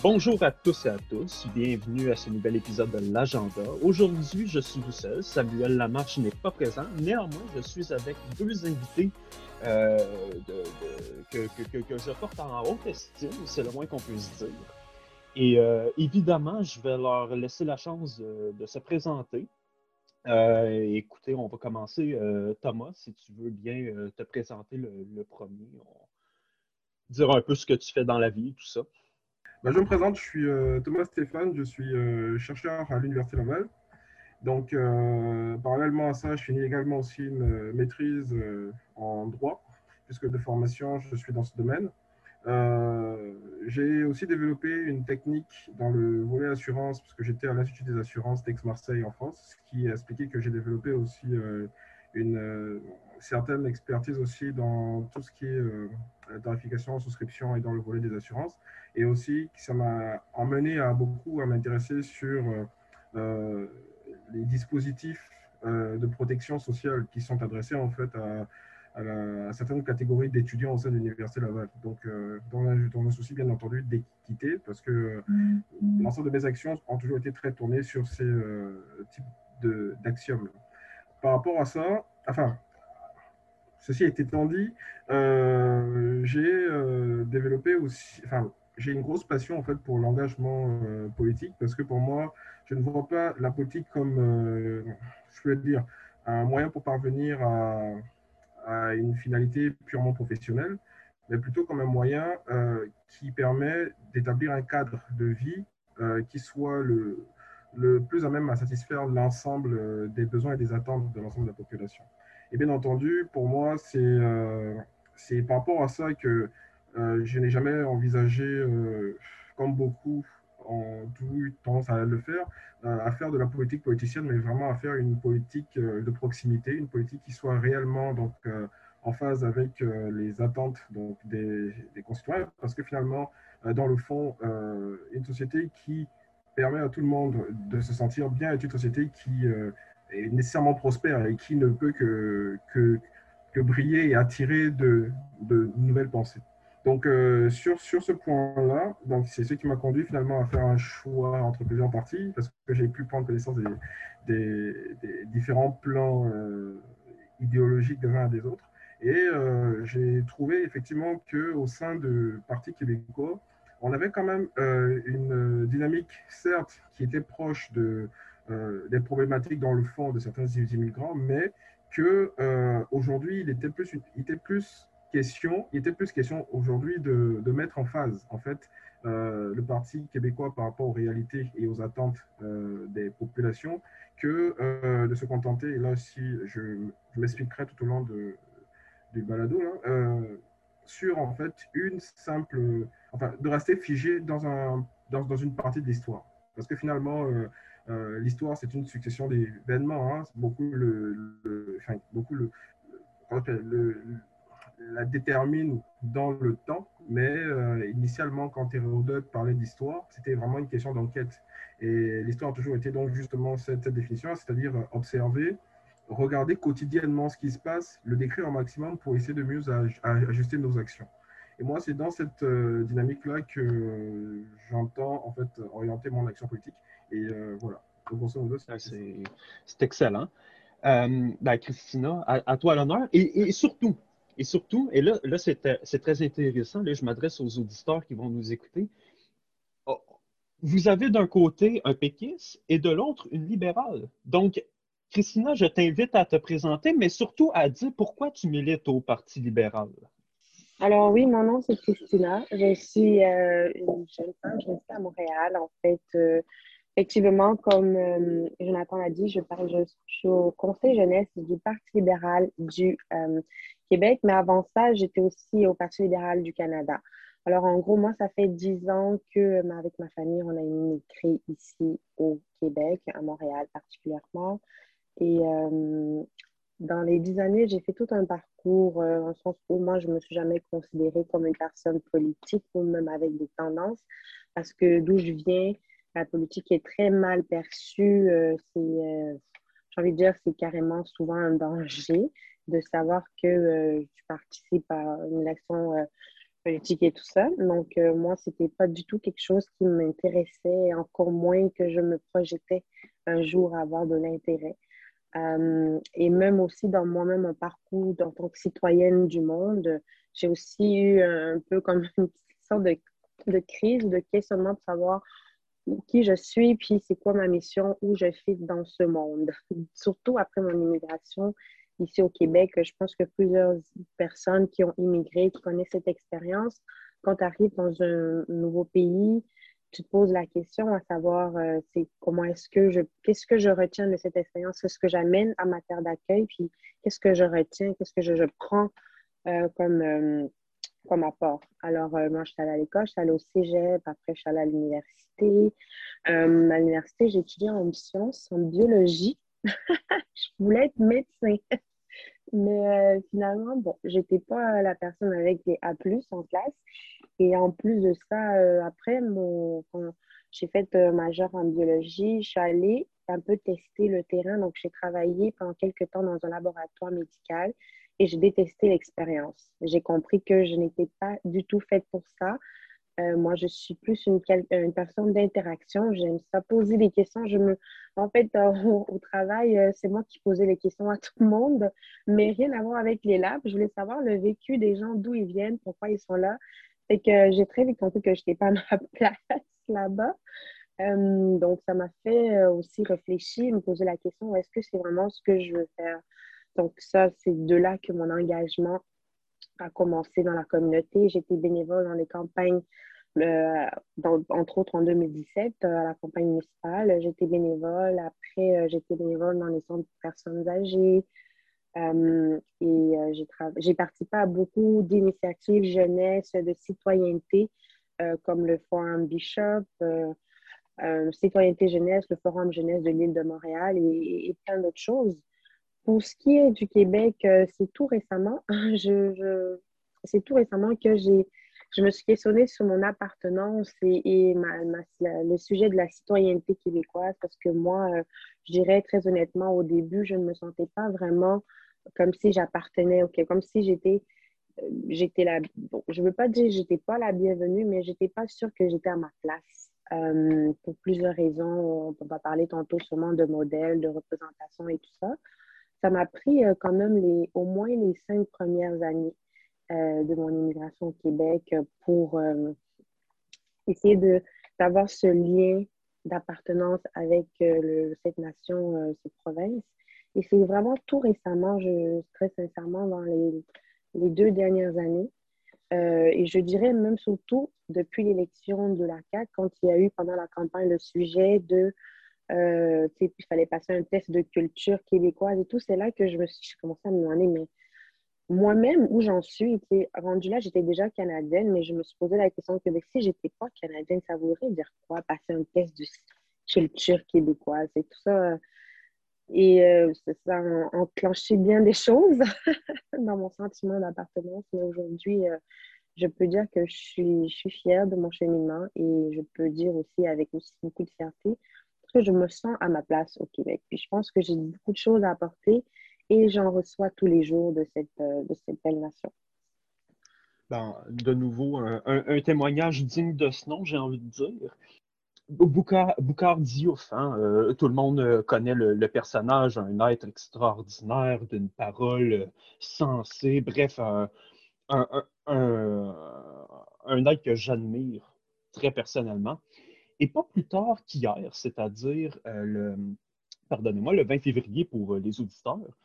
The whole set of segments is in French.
Bonjour à tous et à tous, bienvenue à ce nouvel épisode de l'Agenda. Aujourd'hui, je suis tout seul, Samuel Lamarche n'est pas présent, néanmoins, je suis avec deux invités euh, que, je porte en haute estime, c'est le moins qu'on puisse dire. Et euh, évidemment, je vais leur laisser la chance de, se présenter. Euh, écoutez, on va commencer. Thomas, si tu veux bien te présenter le, premier, dire un peu ce que tu fais dans la vie, tout ça. Bah, je me présente, je suis euh, Thomas Stéphane, je suis euh, chercheur à l'Université Laval. Donc, euh, parallèlement à ça, je finis également aussi une maîtrise en droit, puisque de formation, je suis dans ce domaine. j'ai aussi développé une technique dans le volet assurance, parce que j'étais à l'Institut des assurances d'Aix-Marseille en France, ce qui a expliqué que j'ai développé aussi une certaine expertise aussi dans tout ce qui est euh, tarification, souscription et dans le volet des assurances. Et aussi, ça m'a emmené à beaucoup à m'intéresser sur euh, euh, les dispositifs de protection sociale qui sont adressés en fait à, certaines catégories d'étudiants au sein de l'Université Laval. Donc, dans, un, souci bien entendu d'équité, parce que mm-hmm. l'ensemble de mes actions ont toujours été très tournées sur ces types d'axiomes. Par rapport à ça, enfin, Ceci étant dit, euh, j'ai euh, développé aussi, enfin, j'ai une grosse passion en fait pour l'engagement euh, politique parce que pour moi, je ne vois pas la politique comme, je veux dire, un moyen pour parvenir à, à, une finalité purement professionnelle, mais plutôt comme un moyen qui permet d'établir un cadre de vie qui soit le, le plus à même à satisfaire l'ensemble des besoins et des attentes de l'ensemble de la population. Et bien entendu, pour moi, c'est euh, par rapport à ça que euh, je n'ai jamais envisagé, euh, comme beaucoup ont eu tendance à le faire, à faire de la politique politicienne, mais vraiment à faire une politique de proximité, une politique qui soit réellement donc, en phase avec les attentes donc, des, des, concitoyens, parce que finalement, dans le fond, une société qui permet à tout le monde de se sentir bien est une société qui est nécessairement prospère et qui ne peut que, que, que briller et attirer de, de nouvelles pensées. Donc, euh, sur, sur ce point-là, c'est ce qui m'a conduit finalement à faire un choix entre plusieurs parties, parce que j'ai pu prendre connaissance des, des, différents plans euh, idéologiques des uns et des autres. Et euh, j'ai trouvé effectivement qu'au sein de Parti québécois, on avait quand même une dynamique, certes, qui était proche de, euh, des problématiques dans le fond de certains immigrants, mais que euh, aujourd'hui il était plus, question, il était plus question aujourd'hui de, mettre en phase en fait euh, le Parti québécois par rapport aux réalités et aux attentes des populations que de se contenter, et là aussi je, m'expliquerai tout au long du balado, sur en fait une simple, enfin de rester figé dans, un, dans, dans une partie de l'histoire. Parce que finalement, euh, l'histoire, c'est une succession d'événements. Hein. Beaucoup, le, enfin, beaucoup le, la détermine dans le temps, mais euh, initialement, quand Hérodote parlait d'histoire, c'était vraiment une question d'enquête. Et l'histoire a toujours été donc justement cette, définition, c'est-à-dire observer, regarder quotidiennement ce qui se passe, le décrire au maximum pour essayer de mieux ajuster nos actions. Et moi, c'est dans cette euh, dynamique-là que j'entends en fait orienter mon action politique. Et euh, voilà. Ah, c'est excellent. Euh, ben, Christina, à, toi l'honneur. Et, surtout, et surtout, et là, là c'est très intéressant, là, je m'adresse aux auditeurs qui vont nous écouter. Oh, vous avez d'un côté un péquiste et de l'autre une libérale. Donc, Christina, je t'invite à te présenter, mais surtout à dire pourquoi tu milites au Parti libéral. Alors oui, mon nom c'est Christina. Je suis euh, une jeune femme, je suis à Montréal. En fait, euh, Effectivement, comme euh, Jonathan l'a dit, je, parle, je, suis au Conseil jeunesse du Parti libéral du euh, Québec, mais avant ça, j'étais aussi au Parti libéral du Canada. Alors, en gros, moi, ça fait dix ans que, euh, avec ma famille, on a immigré ici au Québec, à Montréal particulièrement. Et dans les dix années, j'ai fait tout un parcours, en sens où moi, je ne me suis jamais considérée comme une personne politique ou même avec des tendances, parce que d'où je viens, la politique est très mal perçue. Euh, c'est, euh, j'ai envie de dire, c'est carrément souvent un danger de savoir que euh, tu participes à une élection politique et tout ça. Donc, moi, moi, c'était pas du tout quelque chose qui m'intéressait, encore moins que je me projetais un jour à avoir de l'intérêt. et même aussi dans moi-même, mon parcours en tant que citoyenne du monde, j'ai aussi eu un peu comme une sorte de, de crise, de questionnement de savoir qui je suis, puis c'est quoi ma mission, où je fais dans ce monde. Surtout après mon immigration ici au Québec, je pense que plusieurs personnes qui ont immigré, qui connaissent cette expérience, quand tu arrives dans un nouveau pays, tu te poses la question à savoir euh, c'est comment est-ce que je qu'est-ce que je retiens de cette expérience, qu'est-ce que j'amène à ma terre d'accueil, puis qu'est-ce que je retiens, qu'est-ce que je, je prends euh, comme euh, comme apport. Alors, euh, moi, je suis allée à l'école, je suis allée au cégep, après, je suis allée à l'université. Euh, à l'université, étudié en sciences, en biologie. je voulais être médecin. Mais euh, finalement, bon, j'étais pas la personne avec les A en classe. Et en plus de ça, après, mon, quand j'ai fait majeur en biologie, je suis allée un peu tester le terrain. Donc, j'ai travaillé pendant quelques temps dans un laboratoire médical et j'ai détesté l'expérience. J'ai compris que je n'étais pas du tout faite pour ça. Euh, moi, je suis plus une, personne d'interaction. J'aime ça poser des questions. Je me... En fait, euh, au, travail, euh, c'est moi qui posais les questions à tout le monde, mais rien à voir avec les labs. Je voulais savoir le vécu des gens, d'où ils viennent, pourquoi ils sont là. Et que j'ai très vite compris que je n'étais pas à ma place là-bas. donc, ça m'a fait aussi réfléchir, me poser la question, est-ce que c'est vraiment ce que je veux faire? Donc ça, c'est de là que mon engagement a commencé dans la communauté. J'étais bénévole dans les campagnes, euh, entre autres en 2017, euh, à la campagne municipale. J'étais bénévole. Après, euh, j'étais bénévole dans les centres de personnes âgées. et j'ai participé à beaucoup d'initiatives jeunesse, de citoyenneté, comme le Forum Bishop, Citoyenneté Jeunesse, le Forum Jeunesse de l'île de Montréal et plein d'autres choses. Pour ce qui est du Québec, euh, c'est tout récemment. C'est tout récemment que j'ai, je me suis questionnée sur mon appartenance et, le sujet de la citoyenneté québécoise parce que moi, euh, je dirais très honnêtement, au début, je ne me sentais pas vraiment comme si j'appartenais, ok, comme si j'étais euh, j'étais la bon, je veux pas dire j'étais pas la bienvenue mais j'étais pas sûre que j'étais à ma place pour plusieurs raisons on va parler tantôt sûrement de modèles de représentation et tout ça ça m'a pris euh, quand même les, au moins les cinq premières années euh, de mon immigration au Québec pour euh, essayer de, d'avoir ce lien d'appartenance avec cette nation, cette province. Et c'est vraiment tout récemment, je, très sincèrement, dans les, les deux dernières années, et je dirais même surtout depuis l'élection de la CAQ, quand il y a eu pendant la campagne le sujet de euh, il fallait passer un test de culture québécoise et tout. C'est là que je me suis commencé à me demander, mais moi-même, où j'en suis, rendu là, j'étais déjà canadienne, mais je me suis posé la question que si j'étais pas canadienne, ça voudrait dire quoi, passer un test de culture québécoise et tout ça? Et euh, ça a enclenché bien des choses dans mon sentiment d'appartenance. Mais aujourd'hui, euh, je peux dire que je suis, je suis fière de mon cheminement et je peux dire aussi avec aussi beaucoup de fierté que je me sens à ma place au Québec. Puis je pense que j'ai beaucoup de choses à apporter et j'en reçois tous les jours de cette, euh, de cette belle nation. Ben, de nouveau, un, témoignage digne de ce nom, j'ai envie de dire. Boucard, Diouf, hein, euh, tout le monde connaît le, personnage, un être extraordinaire, d'une parole sensée, bref, un, un être que j'admire très personnellement. Et pas plus tard qu'hier, c'est-à-dire euh, le, pardonnez-moi, le 20 février pour euh, les auditeurs,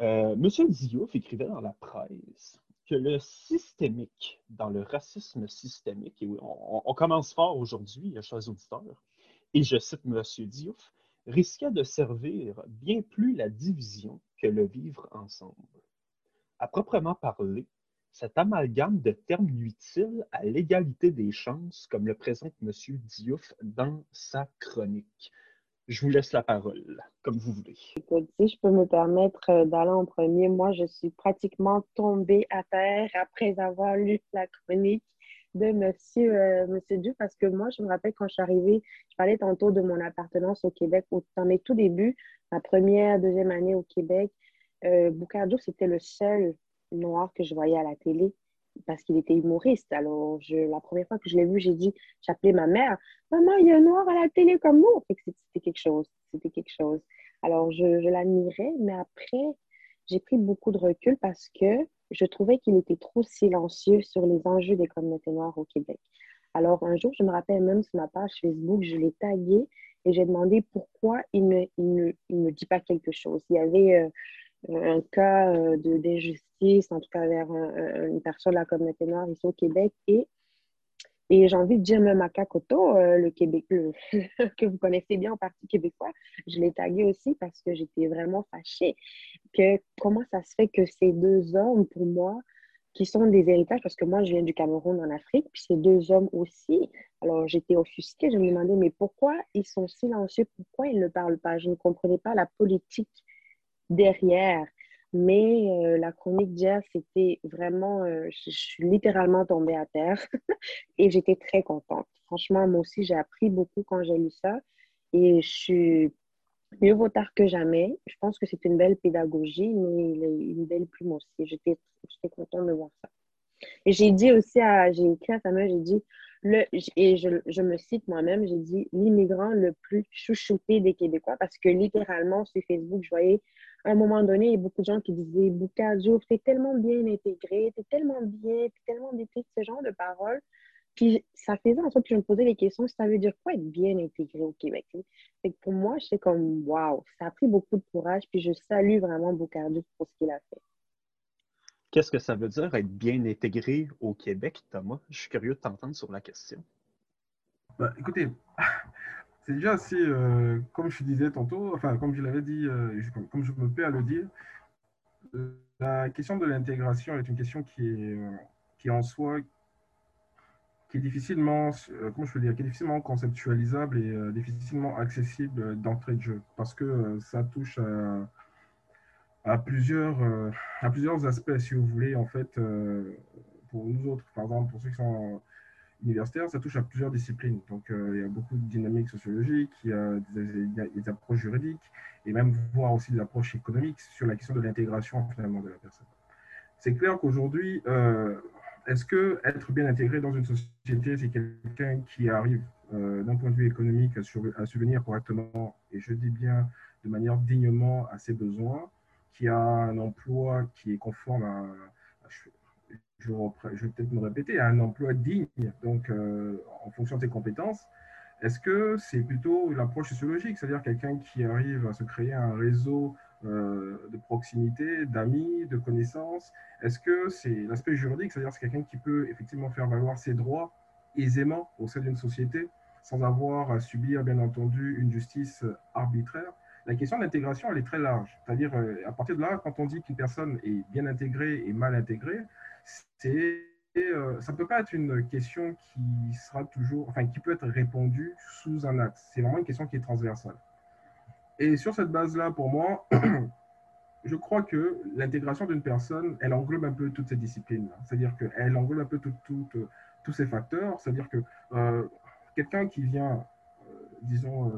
euh, M. Diouf écrivait dans la presse que le systémique, dans le racisme systémique, et on, on commence fort aujourd'hui, chers auditeurs, et je cite M. Diouf, risquait de servir bien plus la division que le vivre ensemble. À proprement parler, cet amalgame de termes nuit-il à l'égalité des chances, comme le présente M. Diouf dans sa chronique? Je vous laisse la parole, comme vous voulez. Écoute, si je peux me permettre euh, d'aller en premier, moi, je suis pratiquement tombée à terre après avoir lu la chronique de M. Euh, monsieur Diouf, parce que moi, je me rappelle quand je suis arrivée, je parlais tantôt de mon appartenance au Québec. Dans mes tout débuts, ma première, deuxième année au Québec, euh, c'était le seul noir que je voyais à la télé. parce qu'il était humoriste. Alors, je, la première fois que je l'ai vu, j'ai dit, appelé ma mère, maman, il y a un noir à la télé comme nous. C'était quelque chose, c'était quelque chose. Alors, je, l'admirais, mais après, j'ai pris beaucoup de recul parce que je trouvais qu'il était trop silencieux sur les enjeux des communautés noires au Québec. Alors, un jour, je me rappelle même sur ma page Facebook, je l'ai tagué et j'ai demandé pourquoi il ne, il, il dit pas quelque chose. Il y avait euh, un cas euh, d'injustice, en tout cas vers une personne de la communauté noire ici au Québec. Et, et j'ai envie de dire même à Kakoto, euh, le Québec, que vous connaissez bien au Parti québécois, je l'ai tagué aussi parce que j'étais vraiment fâchée. Que comment ça se fait que ces deux hommes, pour moi, qui sont des héritages, parce que moi, je viens du Cameroun en Afrique, puis ces deux hommes aussi. Alors, j'étais offusquée, je me demandais, mais pourquoi ils sont silencieux? Pourquoi ils ne parlent pas? Je ne comprenais pas la politique derrière. Mais euh, la chronique d'hier, c'était vraiment, euh, je, suis littéralement tombée à terre et j'étais très contente. Franchement, moi aussi, j'ai appris beaucoup quand j'ai lu ça et je suis mieux vaut tard que jamais. Je pense que c'est une belle pédagogie, mais une belle plume aussi. J'étais contente de voir ça. Et j'ai dit aussi à, j'ai écrit à Samuel, j'ai dit, le, et je, je me cite moi-même, j'ai dit l'immigrant le plus chouchouté des Québécois parce que littéralement sur Facebook, je voyais à un moment donné, il y a beaucoup de gens qui disaient Boukadio, t'es tellement bien intégré, t'es tellement bien, t'es tellement bien, ce genre de paroles. Puis ça faisait en sorte que je me posais les questions, ça veut dire quoi être bien intégré au Québec? Et pour moi, c'est comme waouh, ça a pris beaucoup de courage, puis je salue vraiment Boukadio pour ce qu'il a fait. Qu'est-ce que ça veut dire être bien intégré au Québec, Thomas? Je suis curieux de t'entendre sur la question. Bah, écoutez, c'est déjà assez, euh, comme je disais tantôt, enfin, comme je l'avais dit, euh, comme, je me plais à le dire, la question de l'intégration est une question qui est, euh, qui en soi, qui est difficilement, comment je dire, qui est difficilement conceptualisable et difficilement accessible d'entrée de jeu, parce que ça touche à à plusieurs, euh, à plusieurs aspects, si vous voulez, en fait, euh, pour nous autres, par exemple, pour ceux qui sont universitaires, ça touche à plusieurs disciplines. Donc, euh, il y a beaucoup de dynamiques sociologiques, il y a des, approches juridiques, et même voir aussi des approches économiques sur la question de l'intégration, finalement, de la personne. C'est clair qu'aujourd'hui, est-ce que être bien intégré dans une société, c'est quelqu'un qui arrive d'un point de vue économique à, à subvenir correctement, et je dis bien de manière dignement à ses besoins, qui a un emploi qui est conforme à, je, vais peut-être me répéter, un emploi digne, donc euh, en fonction de ses compétences, est-ce que c'est plutôt l'approche sociologique, c'est-à-dire quelqu'un qui arrive à se créer un réseau euh, de proximité, d'amis, de connaissances Est-ce que c'est l'aspect juridique, c'est-à-dire c'est quelqu'un qui peut effectivement faire valoir ses droits aisément au sein d'une société sans avoir à subir, bien entendu, une justice arbitraire? La question de l'intégration, elle est très large. C'est-à-dire, euh, à partir de là, quand on dit qu'une personne est bien intégrée et mal intégrée, c'est, euh, ça ne peut pas être une question qui sera toujours, enfin, qui peut être répondue sous un axe. C'est vraiment une question qui est transversale. Et sur cette base-là, pour moi, je crois que l'intégration d'une personne, elle englobe un peu toutes ces disciplines. C'est-à-dire qu'elle englobe un peu tous ces facteurs. C'est-à-dire que euh, quelqu'un qui vient, disons,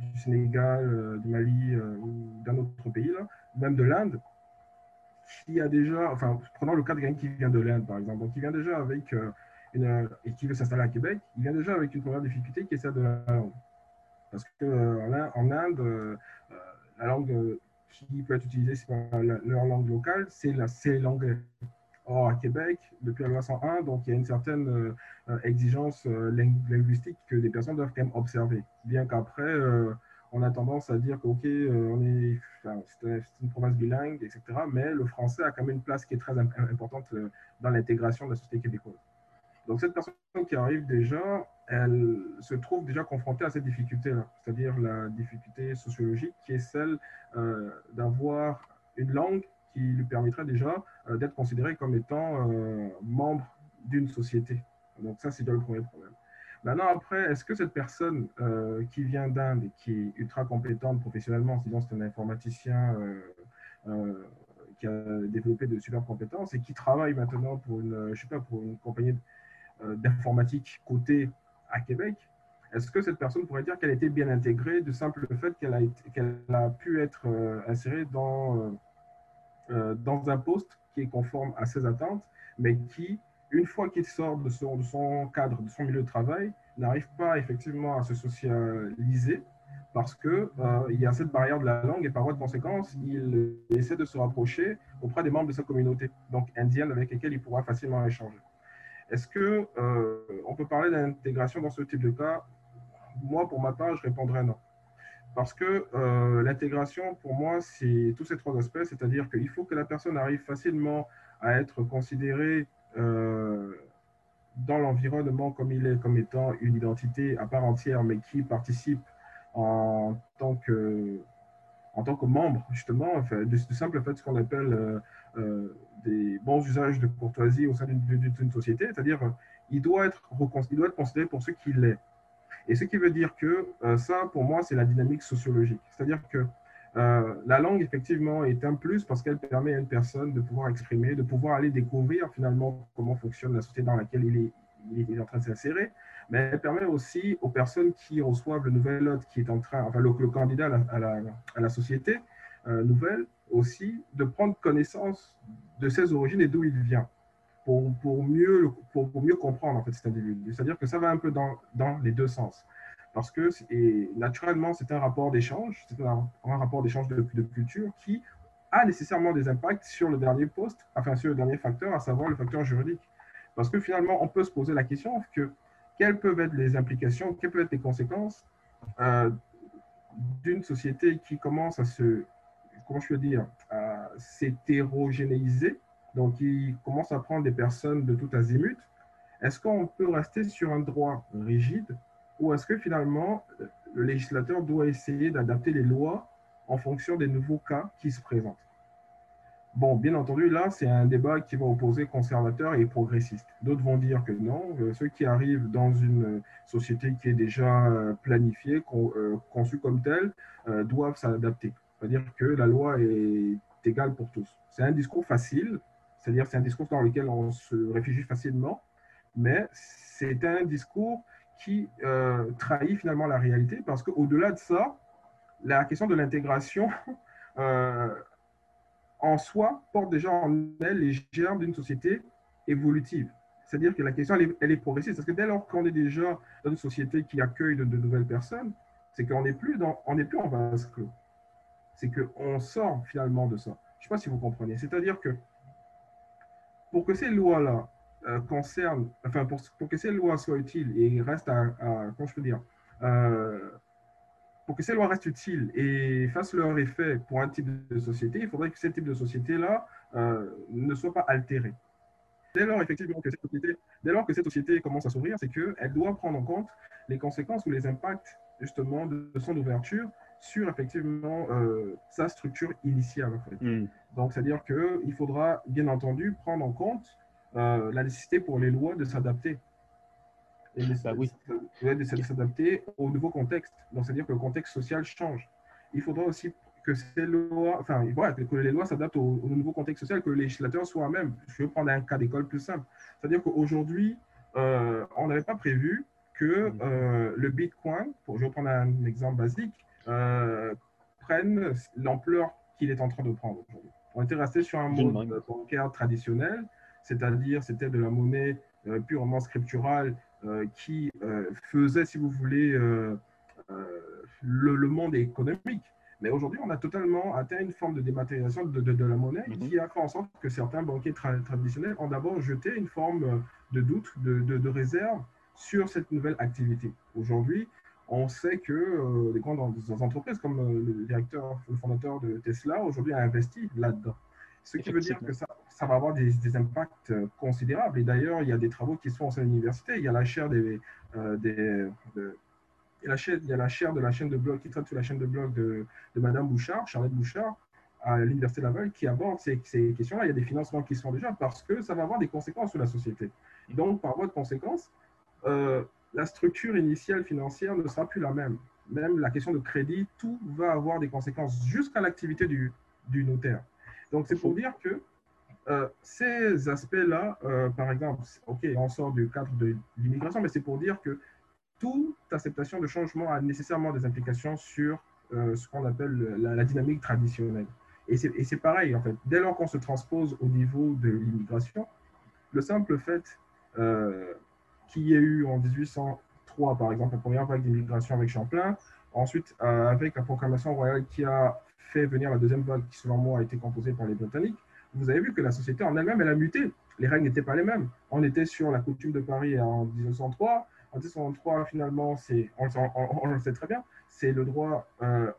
du Sénégal, euh, du Mali euh, ou d'un autre pays, même de l'Inde, qui a déjà, enfin, prenons le cas de quelqu'un qui vient de l'Inde, par exemple, donc qui vient déjà avec euh, une, et qui veut s'installer à Québec, il vient déjà avec une première difficulté qui est celle de la langue. Parce qu'en en Inde, la langue qui peut être utilisée, c'est leur langue locale, c'est l'anglais. Or, à Québec, depuis la loi 101, donc il y a une certaine euh, euh, exigence euh, linguistique que des personnes doivent quand même observer. Bien qu'après, on a tendance à dire qu'ok, on est, c'est une province bilingue, etc. Mais le français a quand même une place qui est très importante dans l'intégration de la société québécoise. Donc cette personne qui arrive déjà, elle se trouve déjà confrontée à cette difficulté-là, c'est-à-dire la difficulté sociologique qui est celle d'avoir une langue qui lui permettrait déjà euh, d'être considéré comme étant euh, membre d'une société. Donc ça, c'est déjà le premier problème. Maintenant, après, est-ce que cette personne euh, qui vient d'Inde et qui est ultra compétente professionnellement, sinon c'est un informaticien qui a développé de super compétences et qui travaille maintenant pour une, je sais pas, pour une compagnie d'informatique cotée à Québec, est-ce que cette personne pourrait dire qu'elle était bien intégrée du simple fait qu'elle a, qu'elle a pu être insérée dans euh, dans un poste qui est conforme à ses attentes, mais qui une fois qu'il sort de son, cadre, de son milieu de travail, n'arrive pas effectivement à se socialiser parce qu'il euh, y a cette barrière de la langue et par voie de conséquence, il essaie de se rapprocher auprès des membres de sa communauté, donc indienne, avec lesquels il pourra facilement échanger. Est-ce que euh, peut parler d'intégration dans ce type de cas? Moi, pour ma part, je répondrais non. Parce que euh, l'intégration, pour moi, c'est tous ces trois aspects, c'est-à-dire qu'il faut que la personne arrive facilement à être considérée euh, dans l'environnement comme il est, comme étant une identité à part entière, mais qui participe en tant que, en tant que membre, justement, du, simple fait ce qu'on appelle euh, des bons usages de courtoisie au sein d'une société, c'est-à-dire il, doit être, doit être considéré pour ce qu'il est. Et ce qui veut dire que euh, ça, pour moi, c'est la dynamique sociologique. C'est-à-dire que euh, la langue, effectivement, est un plus parce qu'elle permet à une personne de pouvoir exprimer, de pouvoir aller découvrir finalement comment fonctionne la société dans laquelle il est, en train de s'insérer. Mais elle permet aussi aux personnes qui reçoivent le nouvel hôte qui est en train, enfin le, candidat à la, à la, société euh, nouvelle aussi, de prendre connaissance de ses origines et d'où il vient pour, pour, mieux, pour, mieux comprendre en fait, cet individu. C'est-à-dire que ça va un peu dans, dans les deux sens. Parce que, et naturellement, c'est un rapport d'échange, c'est un, rapport d'échange de, de, culture qui a nécessairement des impacts sur le dernier poste, enfin sur le dernier facteur, à savoir le facteur juridique. Parce que finalement, on peut se poser la question que quelles peuvent être les implications, quelles peuvent être les conséquences euh, d'une société qui commence à se, comment je peux dire, à s'hétérogénéiser donc il commence à prendre des personnes de tout azimut. Est-ce qu'on peut rester sur un droit rigide ou est-ce que finalement le législateur doit essayer d'adapter les lois en fonction des nouveaux cas qui se présentent? Bon, bien entendu, là, c'est un débat qui va opposer conservateurs et progressistes. D'autres vont dire que non, euh, ceux qui arrivent dans une société qui est déjà euh, planifiée, euh, conçue comme telle, doivent s'adapter. C'est-à-dire que la loi est égale pour tous. C'est un discours facile, c'est-à-dire c'est un discours dans lequel on se réfugie facilement, mais c'est un discours qui euh, trahit finalement la réalité parce qu'au-delà de ça, la question de l'intégration euh, en soi porte déjà en elle les germes d'une société évolutive. C'est-à-dire que la question, elle est, progressive. Parce que dès lors qu'on est déjà dans une société qui accueille de, nouvelles personnes, c'est qu'on n'est plus, plus en vase clos. C'est qu'on sort finalement de ça. Je ne sais pas si vous comprenez. C'est-à-dire que pour que ces lois-là euh, concernent, enfin, pour, que ces lois soient utiles et restent à, comment je peux dire, euh, pour que ces lois restent utiles et fassent leur effet pour un type de société, il faudrait que ce type de société-là euh, ne soit pas altéré. Dès lors, effectivement, que cette société, dès lors que cette société commence à s'ouvrir, c'est qu'elle doit prendre en compte les conséquences ou les impacts, justement, de son ouverture sur effectivement euh, sa structure initiale. En fait. Hmm. Donc, c'est-à-dire qu'il faudra bien entendu prendre en compte euh, la nécessité pour les lois de s'adapter. Et bah oui. de s'adapter au nouveau contexte. Donc, c'est-à-dire que le contexte social change. Il faudra aussi que ces lois, enfin, voilà, que les lois s'adaptent au, nouveau contexte social, que le législateur soit même. Je vais prendre un cas d'école plus simple. C'est-à-dire qu'aujourd'hui, euh, on n'avait pas prévu que hmm. le Bitcoin, pour, je vais prendre un exemple basique, euh, prennent l'ampleur qu'il est en train de prendre aujourd'hui. On était resté sur un mode bancaire traditionnel, c'est-à-dire c'était de la monnaie euh, purement scripturale euh, qui faisait, si vous voulez, le, monde économique. Mais aujourd'hui, on a totalement atteint une forme de dématérialisation de, de, la monnaie mhm. qui a fait en sorte que certains banquiers traditionnels ont d'abord jeté une forme de doute, de, de, réserve sur cette nouvelle activité. Aujourd'hui, on sait que euh, les grandes entreprises, comme euh, le directeur, le fondateur de Tesla, aujourd'hui a investi là-dedans. Ce qui veut dire que ça, ça va avoir des, impacts euh, considérables. Et d'ailleurs, il y a des travaux qui se font à l'université. Il y a la chaire des, des il, y a la chaire, il y a la chaire de la chaîne de blog qui traite sur la chaîne de blog de, de Madame Bouchard, Charlotte Bouchard, à l'Université Laval, qui aborde ces, ces questions-là. Il y a des financements qui se font déjà parce que ça va avoir des conséquences sur la société. Donc, par voie de conséquence, la structure initiale financière ne sera plus la même. Même la question de crédit, tout va avoir des conséquences jusqu'à l'activité du, notaire. Donc, c'est pour dire que euh, ces aspects-là, euh, par exemple, OK, on sort du cadre de l'immigration, mais c'est pour dire que toute acceptation de changement a nécessairement des implications sur euh, ce qu'on appelle la, la, dynamique traditionnelle. Et c'est pareil, en fait. Dès lors qu'on se transpose au niveau de l'immigration, le simple fait qu'il y ait eu en 1803, par exemple, la première vague d'immigration avec Champlain, ensuite euh, avec la proclamation royale qui a fait venir la deuxième vague, qui selon moi a été composée par les Britanniques, vous avez vu que la société en elle-même, elle a muté. Les règles n'étaient pas les mêmes. On était sur la coutume de Paris en 1903. En 1903, finalement, on, on, le sait très bien, c'est le droit euh,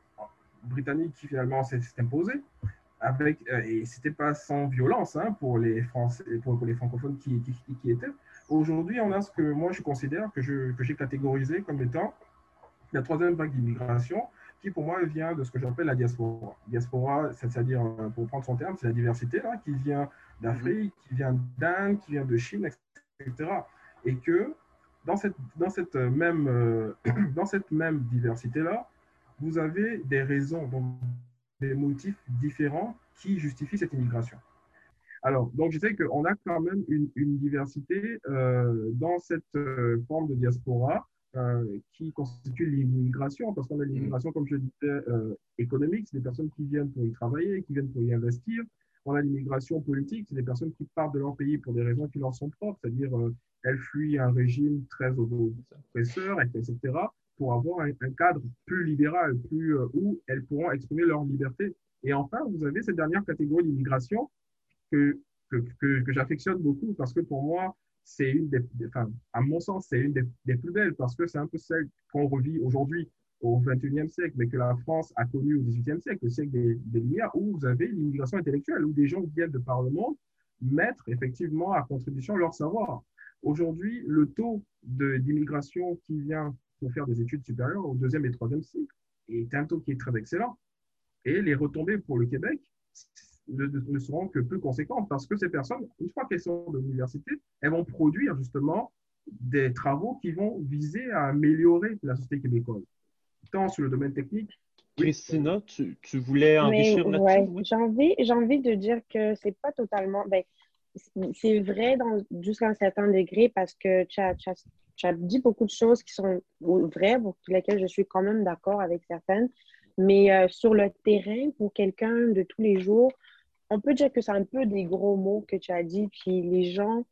britannique qui finalement s'est imposé. Avec, euh, et ce n'était pas sans violence hein, pour, les Français, pour, les francophones qui, qui, qui étaient. Aujourd'hui, on a ce que moi je considère, que j'ai que catégorisé comme étant la troisième vague d'immigration, qui pour moi vient de ce que j'appelle la diaspora. Diaspora, c'est-à-dire, euh, pour prendre son terme, c'est la diversité là, qui vient d'Afrique, qui vient d'Inde, qui vient de Chine, etc. Et que dans cette, dans cette, même, euh, dans cette même diversité-là, vous avez des raisons, donc des motifs différents qui justifient cette immigration. Alors, donc je sais qu'on a quand même une, une diversité euh, dans cette forme de diaspora euh, qui constitue l'immigration, parce qu'on a l'immigration, comme je disais, euh, économique, c'est des personnes qui viennent pour y travailler, qui viennent pour y investir. On a l'immigration politique, c'est des personnes qui partent de leur pays pour des raisons qui leur sont propres, c'est-à-dire euh, elles fuient un régime très oppresseur, etc., pour avoir un, cadre plus libéral, plus, où elles pourront exprimer leur liberté. Et enfin, vous avez cette dernière catégorie d'immigration que, que, que, j'affectionne beaucoup, parce que pour moi, c'est une des, enfin, à mon sens, c'est une des, plus belles parce que c'est un peu celle qu'on revit aujourd'hui au XXIe siècle, mais que la France a connue au XVIIIe siècle, le siècle des, Lumières, où vous avez l'immigration intellectuelle, où des gens viennent de par le monde mettre effectivement à contribution leur savoir. Aujourd'hui, le taux d'immigration qui vient pour faire des études supérieures au deuxième et troisième cycle est un taux qui est très excellent. Et les retombées pour le Québec, ne, seront que peu conséquentes parce que ces personnes, une fois qu'elles sont de l'université, elles vont produire justement des travaux qui vont viser à améliorer la société québécoise, tant sur le domaine technique. Christina, tu, tu voulais enrichir notre ouais, J'ai envie, envie de dire que c'est pas totalement. Ben, c'est vrai jusqu'à un certain degré parce que tu as, as, dit beaucoup de choses qui sont vraies, pour lesquelles je suis quand même d'accord avec certaines. Mais euh, sur le terrain, pour quelqu'un de tous les jours, on peut dire que c'est un peu des gros mots que tu as dit, puis les gens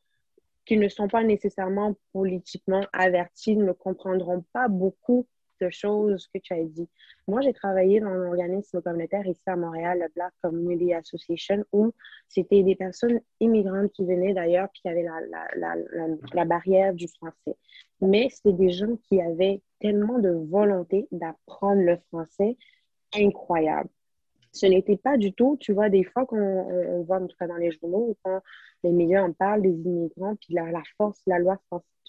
qui ne sont pas nécessairement politiquement avertis ne comprendront pas beaucoup de choses que tu as dit. Moi, j'ai travaillé dans un organisme communautaire ici à Montréal, le Black Community Association, où c'était des personnes immigrantes qui venaient d'ailleurs, puis qui avaient la, la, la, la, barrière du français. Mais c'était des gens qui avaient tellement de volonté d'apprendre le français incroyable ce n'était pas du tout, tu vois, des fois qu'on voit, en tout cas dans les journaux, quand les médias en parlent des immigrants, puis la, la force la loi,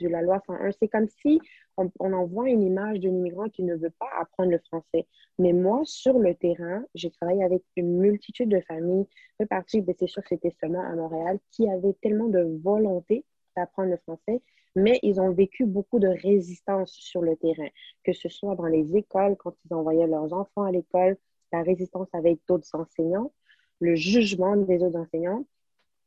de la loi 101, c'est comme si on, on envoie une image d'un immigrant qui ne veut pas apprendre le français. Mais moi, sur le terrain, j'ai travaillé avec une multitude de familles reparties, ben, c'est sûr que c'était seulement à Montréal, qui avaient tellement de volonté d'apprendre le français, mais ils ont vécu beaucoup de résistance sur le terrain, que ce soit dans les écoles, quand ils envoyaient leurs enfants à l'école, la résistance avec d'autres enseignants, le jugement des autres enseignants.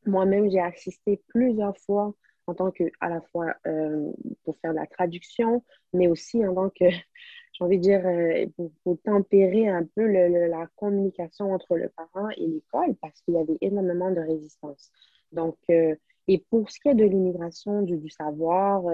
Moi-même, j'ai assisté plusieurs fois en tant que, à la fois euh, pour faire la traduction, mais aussi en tant que, j'ai envie de dire, euh, pour, tempérer un peu la communication entre le parent et l'école, parce qu'il y avait énormément de résistance. Donc, euh, et pour ce qui est de l'immigration, du, du, savoir,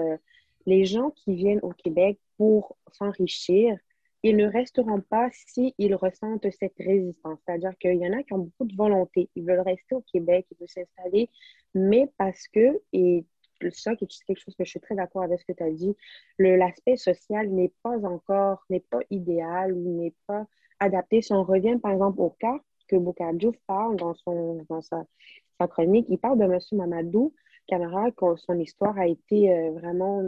les gens qui viennent au Québec pour s'enrichir, ils ne resteront pas s'ils ressentent cette résistance. C'est-à-dire qu'il y en a qui ont beaucoup de volonté. Ils veulent rester au Québec, ils veulent s'installer, mais parce que, et ça, c'est quelque chose que je suis très d'accord avec ce que tu as dit, l'aspect social n'est pas encore, n'est pas idéal n'est pas adapté. Si on revient, par exemple, au cas que Boukadjouf parle dans, son, dans sa, chronique, il parle de M. Mamadou Camara, son histoire a été euh, vraiment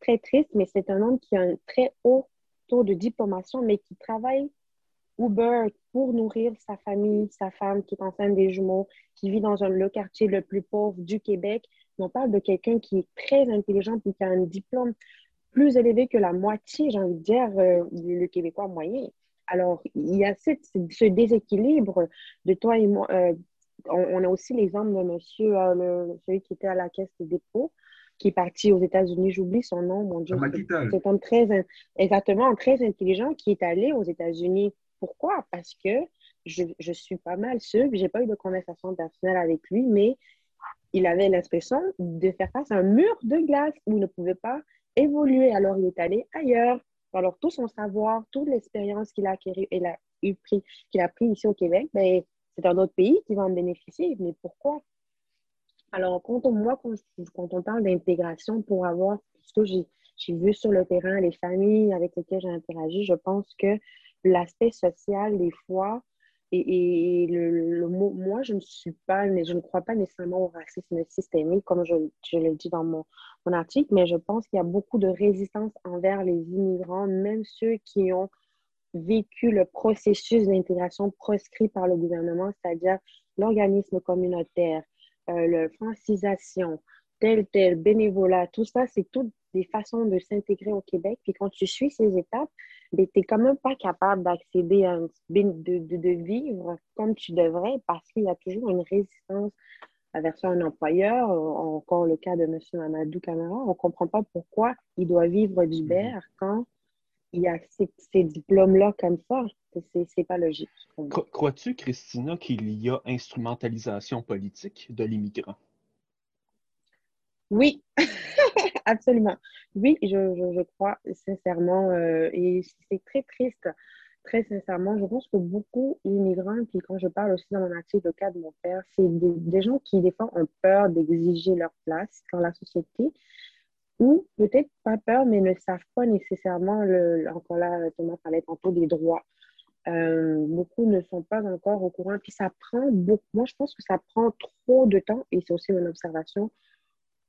très triste, mais c'est un homme qui a un très haut taux de diplomation, mais qui travaille Uber pour nourrir sa famille, sa femme qui est enceinte des jumeaux, qui vit dans un, le quartier le plus pauvre du Québec. On parle de quelqu'un qui est très intelligent et qui a un diplôme plus élevé que la moitié, j'ai envie de dire, euh, le Québécois moyen. Alors, il y a ce déséquilibre de toi et moi. Euh, on, a aussi l'exemple de monsieur, euh, celui qui était à la caisse de dépôt, qui est parti aux États-Unis. J'oublie son nom, mon Dieu. C'est un très, exactement, très intelligent qui est allé aux États-Unis. Pourquoi? Parce que je, je, suis pas mal sûre, je n'ai pas eu de conversation personnelle avec lui, mais il avait l'impression de faire face à un mur de glace où il ne pouvait pas évoluer. Alors, il est allé ailleurs. Alors, tout son savoir, toute l'expérience qu'il a acquis, il a eu pris, qu'il a pris ici au Québec, ben, c'est un autre pays qui va en bénéficier. Mais pourquoi? Alors, quand on, moi, quand, on parle d'intégration pour avoir ce que j'ai vu sur le terrain, les familles avec lesquelles j'ai interagi, je pense que l'aspect social, des fois, et, le, mot, moi, je ne suis pas, je ne crois pas nécessairement au racisme systémique, comme je, je le dis dans mon, mon article, mais je pense qu'il y a beaucoup de résistance envers les immigrants, même ceux qui ont vécu le processus d'intégration proscrit par le gouvernement, c'est-à-dire l'organisme communautaire, euh, la francisation, tel, tel, bénévolat, tout ça, c'est toutes des façons de s'intégrer au Québec. Puis quand tu suis ces étapes, ben, tu n'es quand même pas capable d'accéder à de, de, de, vivre comme tu devrais parce qu'il y a toujours une résistance vers un employeur. Encore le cas de M. Mamadou Camara, on ne comprend pas pourquoi il doit vivre du mhm. BER quand il y a ces, diplômes-là comme ça. C'est pas logique. Crois-tu, Christina, qu'il y a instrumentalisation politique de l'immigrant? Oui, absolument. Oui, je, je, crois sincèrement, euh, et c'est très triste, très sincèrement. Je pense que beaucoup d'immigrants, puis quand je parle aussi dans mon article, le cas de mon père, c'est des, des, gens qui, des fois, ont peur d'exiger leur place dans la société, ou peut-être pas peur, mais ne savent pas nécessairement, encore là, Thomas parlait tantôt des droits. Euh, beaucoup ne sont pas encore au courant. Puis ça prend beaucoup. Moi, je pense que ça prend trop de temps, et c'est aussi mon observation,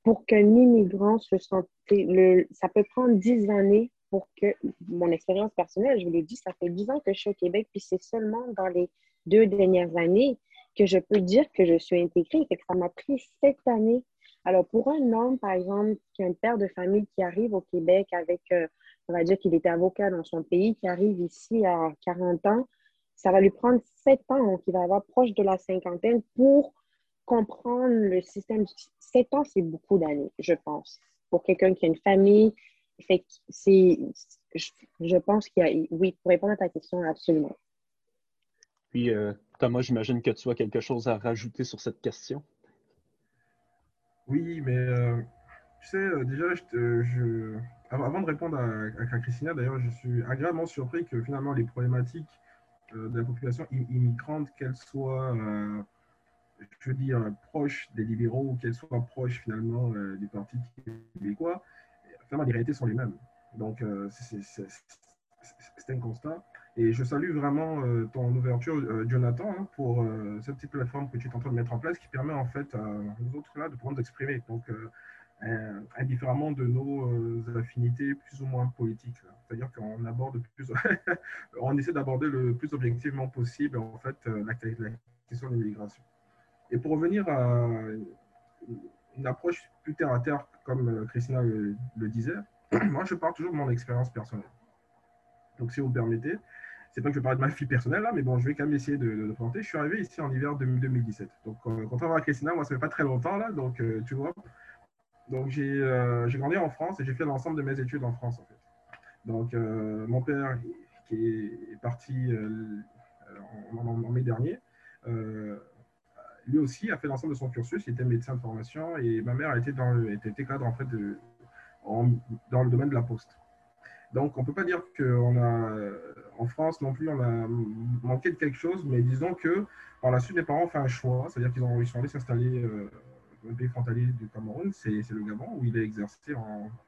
pour qu'un immigrant se sente. Ça peut prendre dix années pour que, mon expérience personnelle, je vous l'ai dit, ça fait dix ans que je suis au Québec, puis c'est seulement dans les deux dernières années que je peux dire que je suis intégrée. Fait que ça m'a pris sept années alors, pour un homme, par exemple, qui est un père de famille qui arrive au Québec avec, euh, on va dire qu'il était avocat dans son pays, qui arrive ici à 40 ans, ça va lui prendre 7 ans, donc il va avoir proche de la cinquantaine pour comprendre le système. 7 ans, c'est beaucoup d'années, je pense. Pour quelqu'un qui a une famille, c'est, je, pense qu'il y a, oui, pour répondre à ta question, absolument. Puis, euh, Thomas, j'imagine que tu as quelque chose à rajouter sur cette question? Oui, mais euh, tu sais, euh, déjà, je, avant de répondre à, à Christina, d'ailleurs, je suis agréablement surpris que finalement les problématiques euh, de la population immigrante, qu'elles soient, je veux dire, proches des libéraux ou qu'elles soient proches finalement du Parti québécois, finalement les réalités sont les mêmes. Donc, c'est un constat. Et je salue vraiment ton ouverture, Jonathan, hein, pour cette petite plateforme que tu es en train de mettre en place qui permet en fait à nous autres là de pouvoir nous exprimer. Donc, indifféremment de nos affinités plus ou moins politiques. C'est-à-dire qu'on aborde plus, on essaie d'aborder le plus objectivement possible en fait la, question de l'immigration. Et pour revenir à une approche plus terre à terre, comme Christina le, le disait, moi je parle toujours de mon expérience personnelle. Donc si vous me permettez, c'est pas que je vais parler de ma vie personnelle là, mais bon, je vais quand même essayer de, le présenter. Je suis arrivé ici en hiver 2017. Donc, euh, contrairement à Christina, moi, ça fait pas très longtemps là, donc euh, tu vois. Donc, euh, j'ai grandi en France et j'ai fait l'ensemble de mes études en France en fait. Donc, mon père qui est parti en, mai dernier, lui aussi a fait l'ensemble de son cursus. Il était médecin de formation et ma mère a été dans était cadre en fait de, dans le domaine de la poste. Donc, on ne peut pas dire qu'en a, en France non plus, on a manqué de quelque chose, mais disons que par la suite, mes parents ont fait un choix, c'est-à-dire qu'ils ils sont allés s'installer euh, dans le pays frontalier du Cameroun, c'est le Gabon, où il a exercé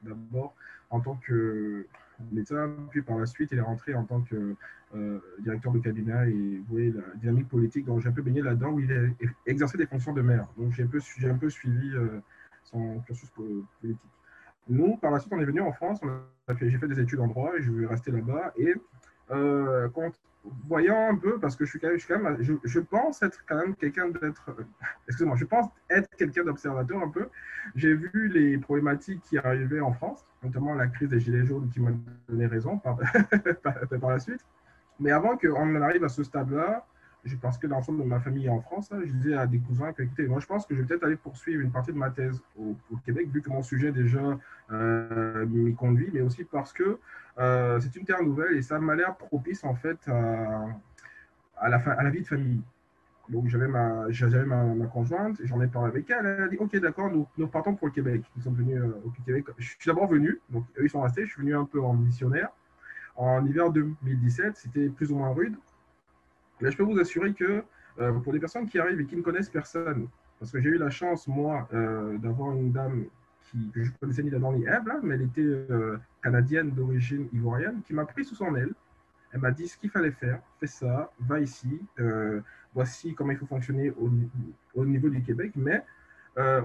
d'abord en tant que médecin, puis par la suite, il est rentré en tant que euh, directeur de cabinet et vous voyez la dynamique politique, donc j'ai un peu baigné là-dedans, où il a exercé des fonctions de maire. Donc, j'ai un, peu, un peu suivi euh, son cursus politique. Nous, par la suite, on est venu en France, j'ai fait des études en droit et je vais rester là-bas. Et euh, voyant un peu, parce que je suis quand même, je, pense être quand même quelqu'un d'être, excusez-moi, je pense être quelqu'un d'observateur un peu. J'ai vu les problématiques qui arrivaient en France, notamment la crise des Gilets jaunes qui m'a donné raison par, par, la suite. Mais avant qu'on en arrive à ce stade-là, pense que l'ensemble de ma famille est en France. Hein. je disais à des cousins que, écoutez, moi, je pense que je vais peut-être aller poursuivre une partie de ma thèse au, Québec, vu que mon sujet déjà euh, m'y conduit, mais aussi parce que euh, c'est une terre nouvelle et ça m'a l'air propice, en fait, à, la vie de famille. Donc j'avais ma, conjointe, j'en ai parlé avec elle, elle a dit ok d'accord, nous, nous partons pour le Québec. Nous sommes venus euh, au Québec. Je suis d'abord venu, donc eux ils sont restés, je suis venu un peu en missionnaire. En hiver 2017, c'était plus ou moins rude. Je peux vous assurer que euh, pour des personnes qui arrivent et qui ne connaissent personne, parce que j'ai eu la chance, moi, euh, d'avoir une dame qui, que je connaissais ni d'Adam ni Ève, mais elle était euh, canadienne d'origine ivoirienne, qui m'a pris sous son aile. Elle m'a dit ce qu'il fallait faire, fais ça, va ici, voici comment il faut fonctionner au, au niveau du Québec. Mais